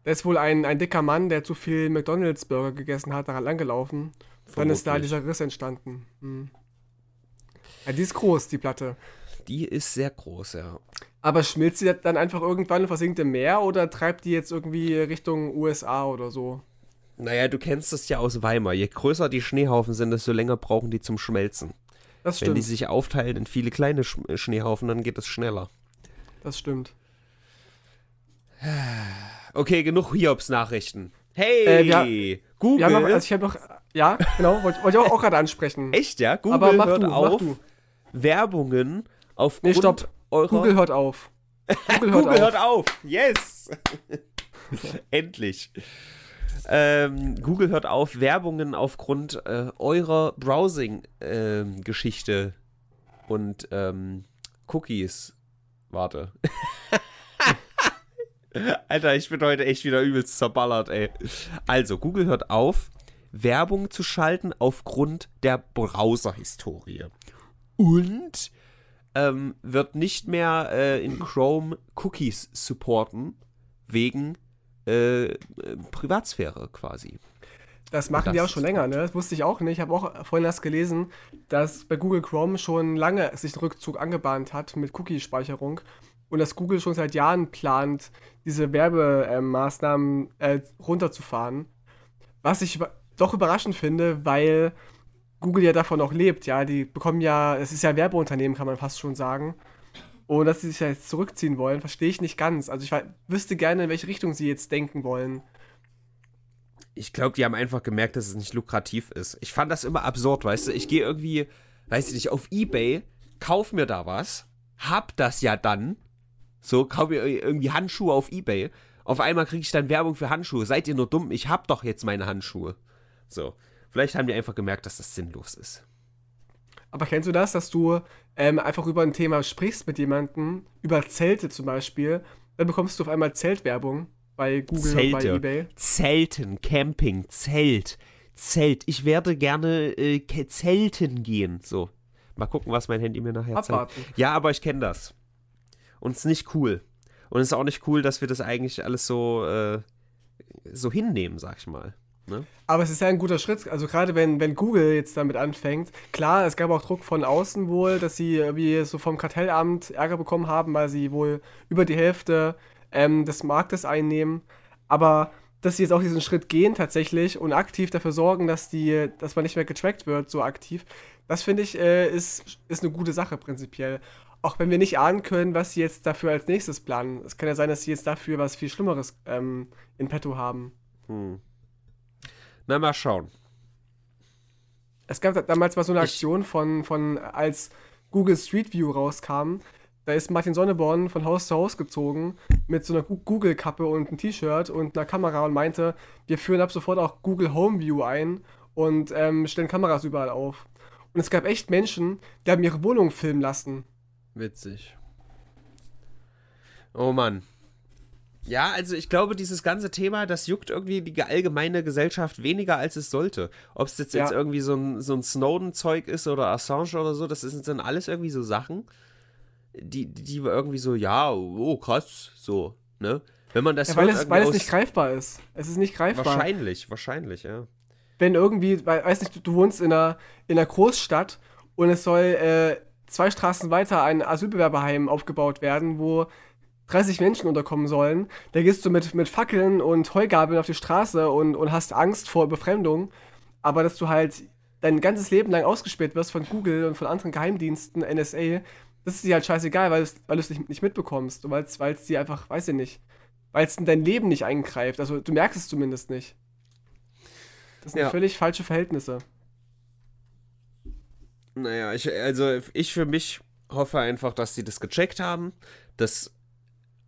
Da ist wohl ein, ein dicker Mann, der zu viel McDonald's Burger gegessen hat, daran langgelaufen. Dann ist da Vermutlich. dieser Riss entstanden. Hm. Ja, die ist groß, die Platte. Die ist sehr groß, ja. Aber schmilzt sie dann einfach irgendwann und versinkt im Meer oder treibt die jetzt irgendwie Richtung USA oder so? Naja, du kennst das ja aus Weimar. Je größer die Schneehaufen sind, desto länger brauchen die zum Schmelzen. Das Wenn die stimmt. sich aufteilen in viele kleine Sch Schneehaufen, dann geht es schneller. Das stimmt. Okay, genug Hiobs-Nachrichten. Hey, Äh, wir- Google. Wir noch, also ich habe noch, ja, genau, wollte wollte ich auch, auch gerade ansprechen. Echt, ja? Google Aber mach hört du, auf. Werbungen aufgrund Nee, stopp. eurer... Google hört auf. Google hört Google auf. hört auf. Yes. Endlich. Ähm, Google hört auf, Werbungen aufgrund äh, eurer Browsing-Geschichte und ähm, Cookies. Warte. Alter, ich bin heute echt wieder übelst zerballert, ey. Also, Google hört auf, Werbung zu schalten aufgrund der Browser-Historie. Und ähm, wird nicht mehr äh, in Chrome Cookies supporten, wegen äh, Privatsphäre quasi. Das machen Das die auch schon länger, ne? Das wusste ich auch nicht. Ich habe auch vorhin erst gelesen, dass bei Google Chrome schon lange sich ein Rückzug angebahnt hat mit Cookie-Speicherung und dass Google schon seit Jahren plant, diese Werbemaßnahmen äh, runterzufahren. Was ich über doch überraschend finde, weil Google ja davon auch lebt, ja. Die bekommen ja, es ist ja ein Werbeunternehmen, kann man fast schon sagen. Und dass sie sich ja jetzt zurückziehen wollen, verstehe ich nicht ganz. Also ich wüsste gerne, in welche Richtung sie jetzt denken wollen. Ich glaube, die haben einfach gemerkt, dass es nicht lukrativ ist. Ich fand das immer absurd, weißt du? Ich gehe irgendwie, weiß ich nicht, auf Ebay, kauf mir da was, hab das ja dann. So, kauf mir irgendwie Handschuhe auf Ebay. Auf einmal kriege ich dann Werbung für Handschuhe. Seid ihr nur dumm? Ich hab doch jetzt meine Handschuhe. So. Vielleicht haben die einfach gemerkt, dass das sinnlos ist. Aber kennst du das, dass du ähm, einfach über ein Thema sprichst mit jemandem, über Zelte zum Beispiel, dann bekommst du auf einmal Zeltwerbung bei Google und bei Zelte. eBay. Zelten, Camping, Zelt, Zelt. Ich werde gerne äh, Zelten gehen. So. Mal gucken, was mein Handy mir nachher zeigt. Abwarten. Ja, aber ich kenne das. Und es ist nicht cool. Und es ist auch nicht cool, dass wir das eigentlich alles so, äh, so hinnehmen, sag ich mal. Ne? Aber es ist ja ein guter Schritt. Also gerade wenn, wenn Google jetzt damit anfängt, klar, es gab auch Druck von außen wohl, dass sie irgendwie so vom Kartellamt Ärger bekommen haben, weil sie wohl über die Hälfte ähm, des Marktes einnehmen. Aber dass sie jetzt auch diesen Schritt gehen tatsächlich und aktiv dafür sorgen, dass die, dass man nicht mehr getrackt wird, so aktiv, das finde ich, äh, ist, ist eine gute Sache prinzipiell. Auch wenn wir nicht ahnen können, was sie jetzt dafür als nächstes planen. Es kann ja sein, dass sie jetzt dafür was viel Schlimmeres ähm, in petto haben. Hm. Na, mal schauen. Es gab da- damals mal so eine Aktion von, von als Google Street View rauskam. Da ist Martin Sonneborn von Haus zu Haus gezogen mit so einer Google-Kappe und einem T-Shirt und einer Kamera und meinte, wir führen ab sofort auch Google Home View ein und ähm, stellen Kameras überall auf. Und es gab echt Menschen, die haben ihre Wohnung filmen lassen. Witzig. Oh Mann. Ja, also ich glaube, dieses ganze Thema, das juckt irgendwie die allgemeine Gesellschaft weniger, als es sollte. Ob es jetzt, jetzt Ja. irgendwie so ein, so ein Snowden-Zeug ist oder Assange oder so, das ist, sind alles irgendwie so Sachen, die, die wir irgendwie so, ja, oh krass, so, ne? Wenn man das Ja, weil hört, es, weil es nicht greifbar ist. Es ist nicht greifbar. Wahrscheinlich, wahrscheinlich, ja. wenn irgendwie, wei- weiß nicht, du, du wohnst in einer, in einer Großstadt und es soll äh, zwei Straßen weiter ein Asylbewerberheim aufgebaut werden, wo 30 Menschen unterkommen sollen. Da gehst du mit, mit Fackeln und Heugabeln auf die Straße und, und hast Angst vor Befremdung. Aber dass du halt dein ganzes Leben lang ausgespäht wirst von Google und von anderen Geheimdiensten, NSA, das ist dir halt scheißegal, weil, du es nicht, nicht mitbekommst. Und weil es dir einfach, weiß ich nicht, weil es in dein Leben nicht eingreift. Also du merkst es zumindest nicht. Das sind Ja. völlig falsche Verhältnisse. Naja, ich, also ich für mich hoffe einfach, dass sie das gecheckt haben, dass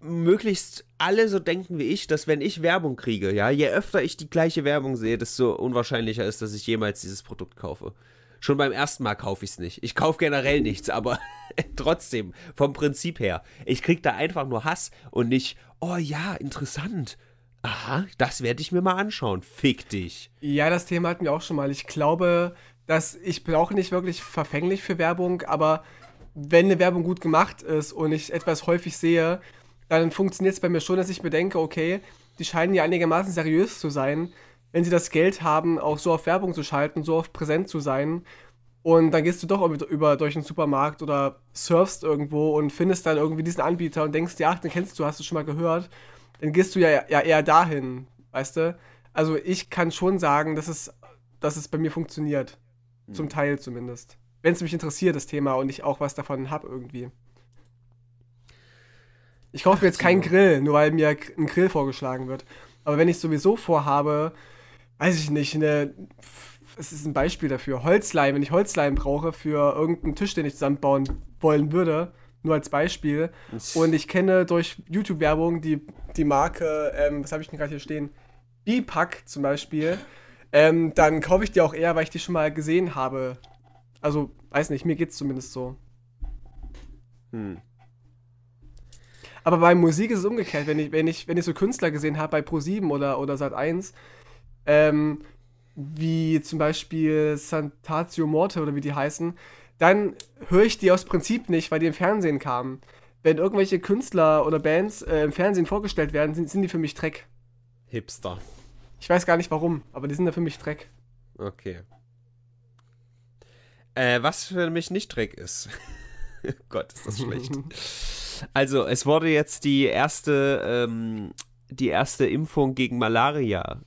möglichst alle so denken wie ich, dass wenn ich Werbung kriege, ja, je öfter ich die gleiche Werbung sehe, desto unwahrscheinlicher ist, dass ich jemals dieses Produkt kaufe. Schon beim ersten Mal kaufe ich es nicht. Ich kaufe generell nichts, aber trotzdem, vom Prinzip her. Ich krieg da einfach nur Hass und nicht, oh ja, interessant. Aha, das werde ich mir mal anschauen. Fick dich. Ja, das Thema hatten wir auch schon mal. Ich glaube, dass ich bin auch nicht wirklich verfänglich für Werbung, aber wenn eine Werbung gut gemacht ist und ich etwas häufig sehe, dann funktioniert es bei mir schon, dass ich bedenke, okay, die scheinen ja einigermaßen seriös zu sein, wenn sie das Geld haben, auch so auf Werbung zu schalten, so auf präsent zu sein. Und dann gehst du doch über, über durch den Supermarkt oder surfst irgendwo und findest dann irgendwie diesen Anbieter und denkst, ja, den kennst du, hast du schon mal gehört. Dann gehst du ja, ja eher dahin, weißt du? Also ich kann schon sagen, dass es, dass es bei mir funktioniert. Zum Teil zumindest. Wenn es mich interessiert, das Thema, und ich auch was davon habe irgendwie. Ich kaufe mir jetzt keinen Grill, nur weil mir ein Grill vorgeschlagen wird. Aber wenn ich sowieso vorhabe, weiß ich nicht, eine, es ist ein Beispiel dafür, Holzleim, wenn ich Holzleim brauche für irgendeinen Tisch, den ich zusammenbauen wollen würde, nur als Beispiel, und ich kenne durch YouTube-Werbung die, die Marke, ähm, was habe ich denn gerade hier stehen? Bipack zum Beispiel, ähm, dann kaufe ich die auch eher, weil ich die schon mal gesehen habe. Also, weiß nicht, mir geht's zumindest so. Hm. Aber bei Musik ist es umgekehrt. Wenn ich, wenn ich, wenn ich so Künstler gesehen habe bei Pro7 oder, oder Sat1, ähm, wie zum Beispiel Santatio Morte oder wie die heißen, dann höre ich die aus Prinzip nicht, weil die im Fernsehen kamen. Wenn irgendwelche Künstler oder Bands äh, im Fernsehen vorgestellt werden, sind, sind die für mich Dreck. Hipster. Ich weiß gar nicht warum, aber die sind da für mich Dreck. Okay. Äh, was für mich nicht Dreck ist. Gott, ist das schlecht. also, es wurde jetzt die erste, ähm, die erste Impfung gegen Malaria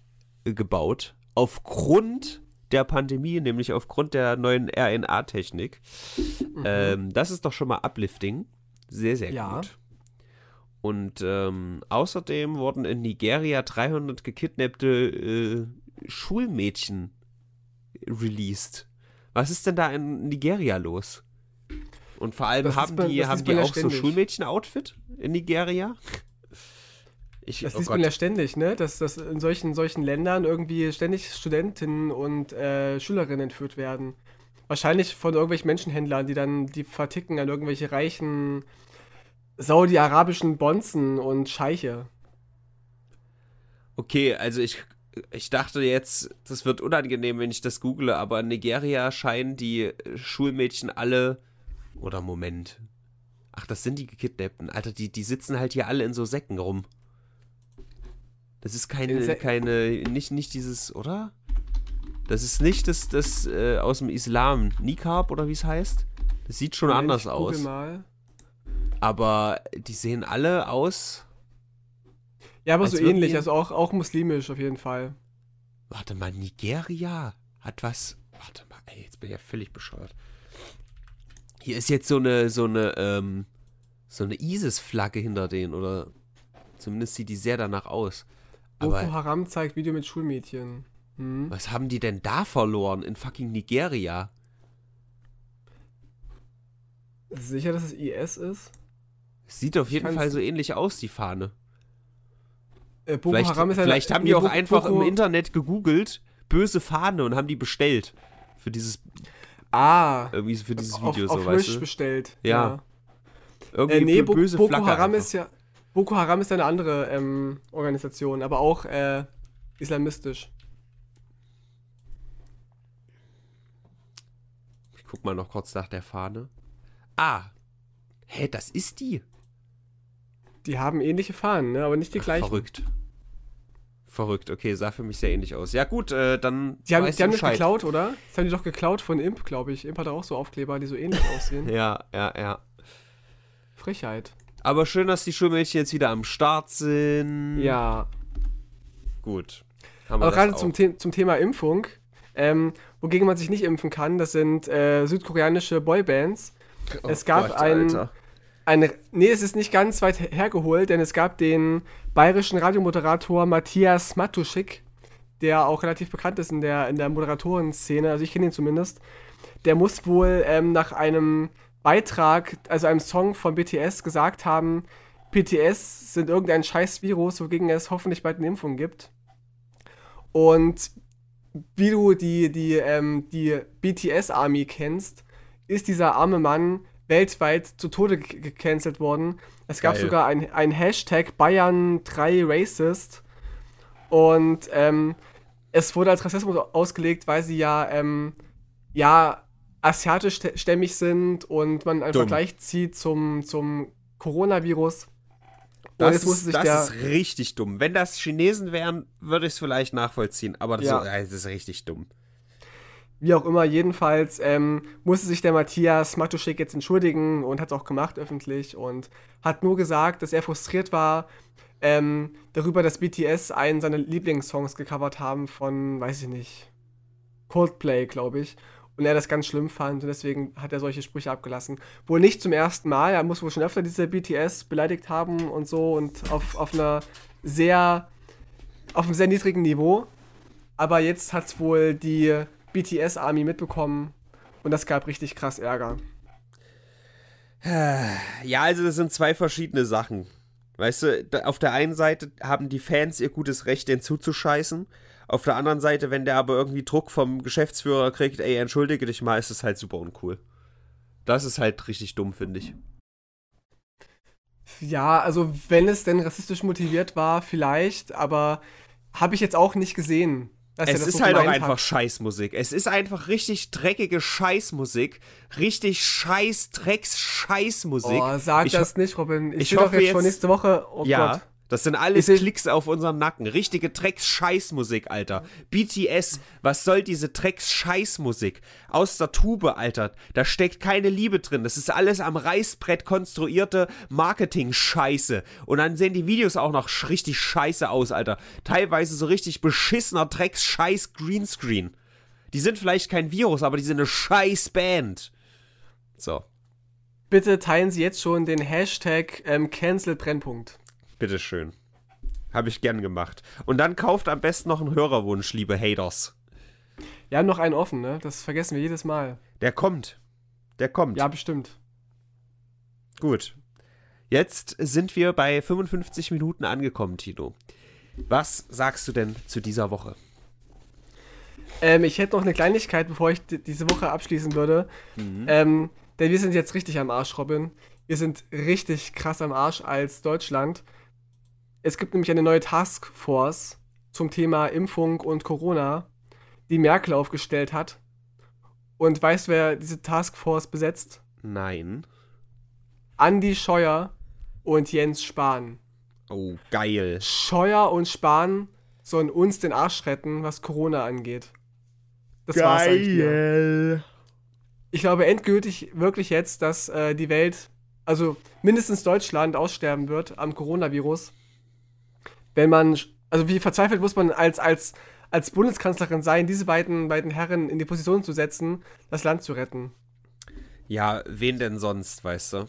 äh, gebaut. Aufgrund der Pandemie, nämlich aufgrund der neuen RNA-Technik. Mhm. Ähm, das ist doch schon mal uplifting. Sehr, sehr ja. gut. Und ähm, außerdem wurden in Nigeria 300 gekidnappte äh, Schulmädchen released. Was ist denn da in Nigeria los? Und vor allem das haben bei, die, haben die auch so Schulmädchen-Outfit in Nigeria? Ich, das oh Gott. man ja ständig, ne? Dass, dass in solchen, solchen Ländern irgendwie ständig Studentinnen und äh, Schülerinnen entführt werden. Wahrscheinlich von irgendwelchen Menschenhändlern, die dann die verticken an irgendwelche reichen saudi-arabischen Bonzen und Scheiche. Okay, also ich, ich dachte jetzt, das wird unangenehm, wenn ich das google, aber in Nigeria scheinen die Schulmädchen alle. Oder Moment. Ach, das sind die Gekidnappten. Alter, die, die sitzen halt hier alle in so Säcken rum. Das ist keine, keine, nicht, nicht dieses, oder? Das ist nicht das, das äh, aus dem Islam. Nikab oder wie es heißt? Das sieht schon Moment, anders aus. Mal. Aber die sehen alle aus. Ja, aber so ähnlich, also auch, auch muslimisch auf jeden Fall. Warte mal, Nigeria hat was. Warte mal, ey, jetzt bin ich ja völlig bescheuert. Hier ist jetzt so eine, so eine, ähm, so eine ISIS-Flagge hinter denen, oder zumindest sieht die sehr danach aus. Boko Aber, Haram zeigt Video mit Schulmädchen. Hm? Was haben die denn da verloren in fucking Nigeria? Sicher, dass es IS ist? Sieht auf jeden Fall so ähnlich aus, die Fahne. Äh, Boko vielleicht, Haram ist eine, Vielleicht haben die auch einfach Boko im Internet gegoogelt, böse Fahne und haben die bestellt. Für dieses. Ah. Irgendwie für dieses Video, auf, so auf Wish bestellt. Ja. ja. Irgendwie äh, nee, böse Boko Flagge Haram einfach. ist ja. Boko Haram ist eine andere ähm, Organisation, aber auch äh, islamistisch. Ich guck mal noch kurz nach der Fahne. Ah. Hä, das ist die. Die haben ähnliche Fahnen, ne? aber nicht die Ach, gleichen. Verrückt. Verrückt, okay, sah für mich sehr ähnlich aus. Ja, gut, äh, dann. Die haben, die haben das geklaut, oder? Das haben die doch geklaut von Imp, glaube ich. Imp hat auch so Aufkleber, die so ähnlich aussehen. ja, ja, ja. Frechheit. Aber schön, dass die Schulmädchen jetzt wieder am Start sind. Ja. Gut. Aber gerade zum, The zum Thema Impfung, ähm, wogegen man sich nicht impfen kann, das sind äh, südkoreanische Boybands. Oh es gab Gott, ein, Alter eine, nee, es ist nicht ganz weit hergeholt, denn es gab den bayerischen Radiomoderator Matthias Matuschik, der auch relativ bekannt ist in der, in der Moderatorenszene, also ich kenne ihn zumindest. Der muss wohl ähm, nach einem Beitrag, also einem Song von BTS, gesagt haben, BTS sind irgendein scheiß Virus, wogegen es hoffentlich bald eine Impfung gibt. Und wie du die, die, ähm, die BTS-Army kennst, ist dieser arme Mann weltweit zu Tode gecancelt worden. Es gab Geil. sogar ein, ein Hashtag Bayern3Racist. Und ähm, es wurde als Rassismus ausgelegt, weil sie ja, ähm, ja asiatischstämmig sind und man einen Dumm. Vergleich zieht zum, zum Coronavirus. Das, ist, das ist, richtig dumm. Wenn das Chinesen wären, würde ich es vielleicht nachvollziehen, aber das, ja. ist, das ist richtig dumm. Wie auch immer, jedenfalls ähm, musste sich der Matthias Matuschek jetzt entschuldigen und hat es auch gemacht öffentlich und hat nur gesagt, dass er frustriert war ähm, darüber, dass BTS einen seiner Lieblingssongs gecovert haben von, weiß ich nicht, Coldplay, glaube ich. Und er das ganz schlimm fand und deswegen hat er solche Sprüche abgelassen. Wohl nicht zum ersten Mal, er muss wohl schon öfter diese BTS beleidigt haben und so und auf, auf einer sehr auf einem sehr niedrigen Niveau. Aber jetzt hat es wohl die BTS-Army mitbekommen und das gab richtig krass Ärger. Ja, also das sind zwei verschiedene Sachen. Weißt du, auf der einen Seite haben die Fans ihr gutes Recht, den zuzuscheißen. Auf der anderen Seite, wenn der aber irgendwie Druck vom Geschäftsführer kriegt, ey, entschuldige dich mal, ist es halt super uncool. Das ist halt richtig dumm, finde ich. Ja, also wenn es denn rassistisch motiviert war, vielleicht, aber habe ich jetzt auch nicht gesehen. Es ist so halt auch einfach hat. Scheißmusik. Es ist einfach richtig dreckige Scheißmusik. Richtig scheiß Drecks Scheißmusik. Oh, sag ich, das nicht, Robin. Ich, ich hoffe jetzt schon nächste Woche. Oh ja, Gott. Das sind alles Klicks auf unseren Nacken. Richtige Drecks-Scheißmusik, Alter. BTS, was soll diese Drecks-Scheißmusik? Aus der Tube, Alter. Da steckt keine Liebe drin. Das ist alles am Reißbrett konstruierte Marketing-Scheiße. Und dann sehen die Videos auch noch richtig scheiße aus, Alter. Teilweise so richtig beschissener Drecks-Scheiß-Greenscreen. Die sind vielleicht kein Virus, aber die sind eine Scheiß-Band. So. Bitte teilen Sie jetzt schon den Hashtag ähm, Cancel Brennpunkt. Bitteschön. Habe ich gern gemacht. Und dann kauft am besten noch einen Hörerwunsch, liebe Haters. Wir haben noch einen offen, ne? Das vergessen wir jedes Mal. Der kommt. Der kommt. Ja, bestimmt. Gut. Jetzt sind wir bei 55 Minuten angekommen, Tino. Was sagst du denn zu dieser Woche? Ähm, ich hätte noch eine Kleinigkeit, bevor ich diese Woche abschließen würde. Mhm. Ähm, denn wir sind jetzt richtig am Arsch, Robin. Wir sind richtig krass am Arsch als Deutschland. Es gibt nämlich eine neue Taskforce zum Thema Impfung und Corona, die Merkel aufgestellt hat. Und weißt du, wer diese Taskforce besetzt? Nein. Andi Scheuer und Jens Spahn. Oh, geil. Scheuer und Spahn sollen uns den Arsch retten, was Corona angeht. Das geil. war's eigentlich. Ich glaube endgültig wirklich jetzt, dass äh, die Welt, also mindestens Deutschland, aussterben wird am Coronavirus wenn man, also wie verzweifelt muss man als, als, als Bundeskanzlerin sein, diese beiden, beiden Herren in die Position zu setzen, das Land zu retten. Ja, wen denn sonst, weißt du?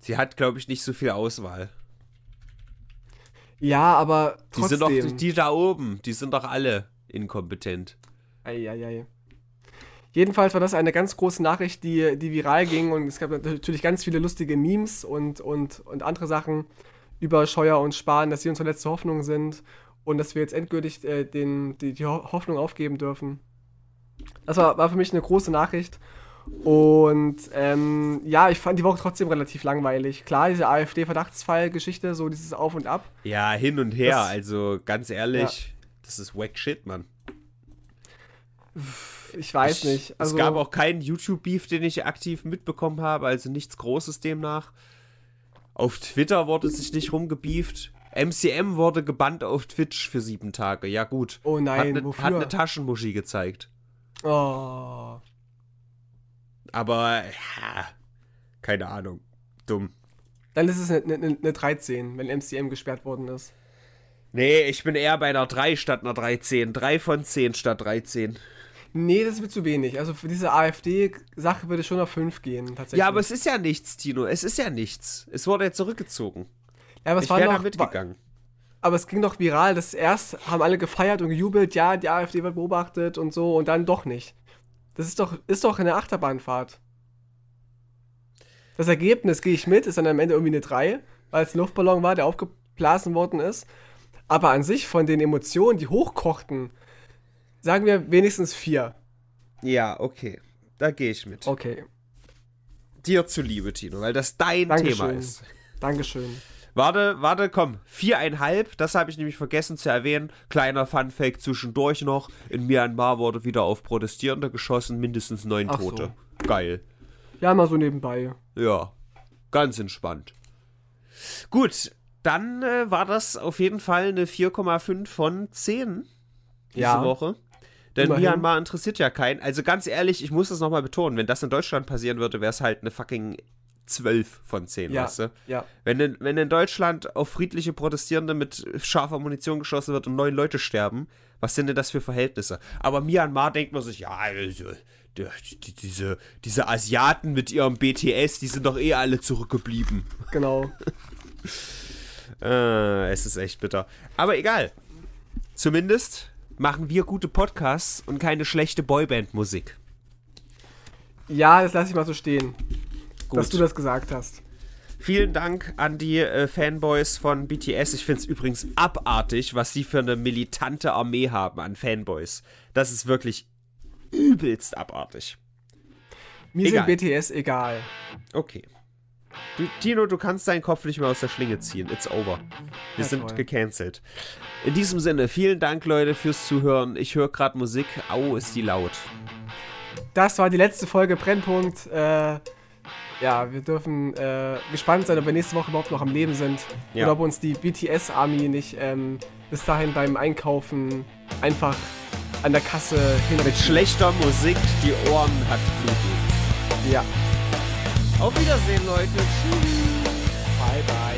Sie hat, glaube ich, nicht so viel Auswahl. Ja, aber trotzdem. Die sind doch, die da oben, die sind doch alle inkompetent. Eieiei. Jedenfalls war das eine ganz große Nachricht, die, die viral ging und es gab natürlich ganz viele lustige Memes und, und, und andere Sachen über Scheuer und Spahn, dass sie unsere letzte Hoffnung sind und dass wir jetzt endgültig äh, den, die, die Hoffnung aufgeben dürfen. Das war, war für mich eine große Nachricht. Und ähm, ja, ich fand die Woche trotzdem relativ langweilig. Klar, diese AfD-Verdachtsfall-Geschichte, so dieses Auf und Ab. Ja, hin und her. Das, also ganz ehrlich, ja. das ist wack shit, Mann. Ich weiß ich, nicht. Also, es gab auch keinen YouTube-Beef, den ich aktiv mitbekommen habe, also nichts Großes demnach. Auf Twitter wurde sich nicht rumgebieft. MCM wurde gebannt auf Twitch für sieben Tage. Ja, gut. Oh nein, hat ne, wofür? Hat eine Taschenmuschi gezeigt. Oh. Aber, ja, keine Ahnung. Dumm. Dann ist es eine, eine, eine 13, wenn MCM gesperrt worden ist. Nee, ich bin eher bei einer 3 statt einer 13. 3 von 10 statt 13. Nee, das wird zu wenig. Also für diese AfD-Sache würde schon auf 5 gehen, tatsächlich. Ja, aber es ist ja nichts, Tino. Es ist ja nichts. Es wurde ja zurückgezogen. Ja, aber es ich war noch, mitgegangen. Aber es ging doch viral, dass erst haben alle gefeiert und gejubelt, ja, die AfD wird beobachtet und so und dann doch nicht. Das ist doch, ist doch eine Achterbahnfahrt. Das Ergebnis, gehe ich mit, ist dann am Ende irgendwie eine 3, weil es ein Luftballon war, der aufgeblasen worden ist. Aber an sich von den Emotionen, die hochkochten, Sagen wir wenigstens vier. Ja, okay. Da gehe ich mit. Okay. Dir zuliebe, Tino, weil das dein Dankeschön. Thema ist. Dankeschön. Warte, warte, komm. Viereinhalb, das habe ich nämlich vergessen zu erwähnen. Kleiner Funfact zwischendurch noch. In Myanmar wurde wieder auf Protestierende geschossen, mindestens neun Ach Tote. So. Geil. Ja, mal so nebenbei. Ja, ganz entspannt. Gut, dann äh, war das auf jeden Fall eine 4,5 von 10 diese ja. Woche. Denn Immerhin. Myanmar interessiert ja keinen. Also ganz ehrlich, ich muss das nochmal betonen, wenn das in Deutschland passieren würde, wäre es halt eine fucking 12 von 10, ja, weißt du? Ja. Wenn in, wenn in Deutschland auf friedliche Protestierende mit scharfer Munition geschossen wird und neun Leute sterben, was sind denn das für Verhältnisse? Aber Myanmar denkt man sich, ja, also, die, diese, diese Asiaten mit ihrem BTS, die sind doch eh alle zurückgeblieben. Genau. äh, es ist echt bitter. Aber egal. Zumindest machen wir gute Podcasts und keine schlechte Boyband-Musik. Ja, das lasse ich mal so stehen, Gut. dass du das gesagt hast. Vielen Dank an die äh, Fanboys von BTS. Ich finde es übrigens abartig, was sie für eine militante Armee haben an Fanboys. Das ist wirklich übelst abartig. Mir Egal. sind BTS egal. Okay. Du, Tino, du kannst deinen Kopf nicht mehr aus der Schlinge ziehen. It's over. Wir Ja, sind gecancelt. In diesem Sinne, vielen Dank, Leute, fürs Zuhören. Ich höre gerade Musik. Au, ist die laut. Das war die letzte Folge Brennpunkt. Äh, ja, wir dürfen äh, gespannt sein, ob wir nächste Woche überhaupt noch am Leben sind. Ja. Oder ob uns die BTS-Army nicht ähm, bis dahin beim Einkaufen einfach an der Kasse Mit hinrichten. schlechter Musik, die Ohren hat Bluetooth. Ja. Auf Wiedersehen, Leute. Tschüss. Bye, bye.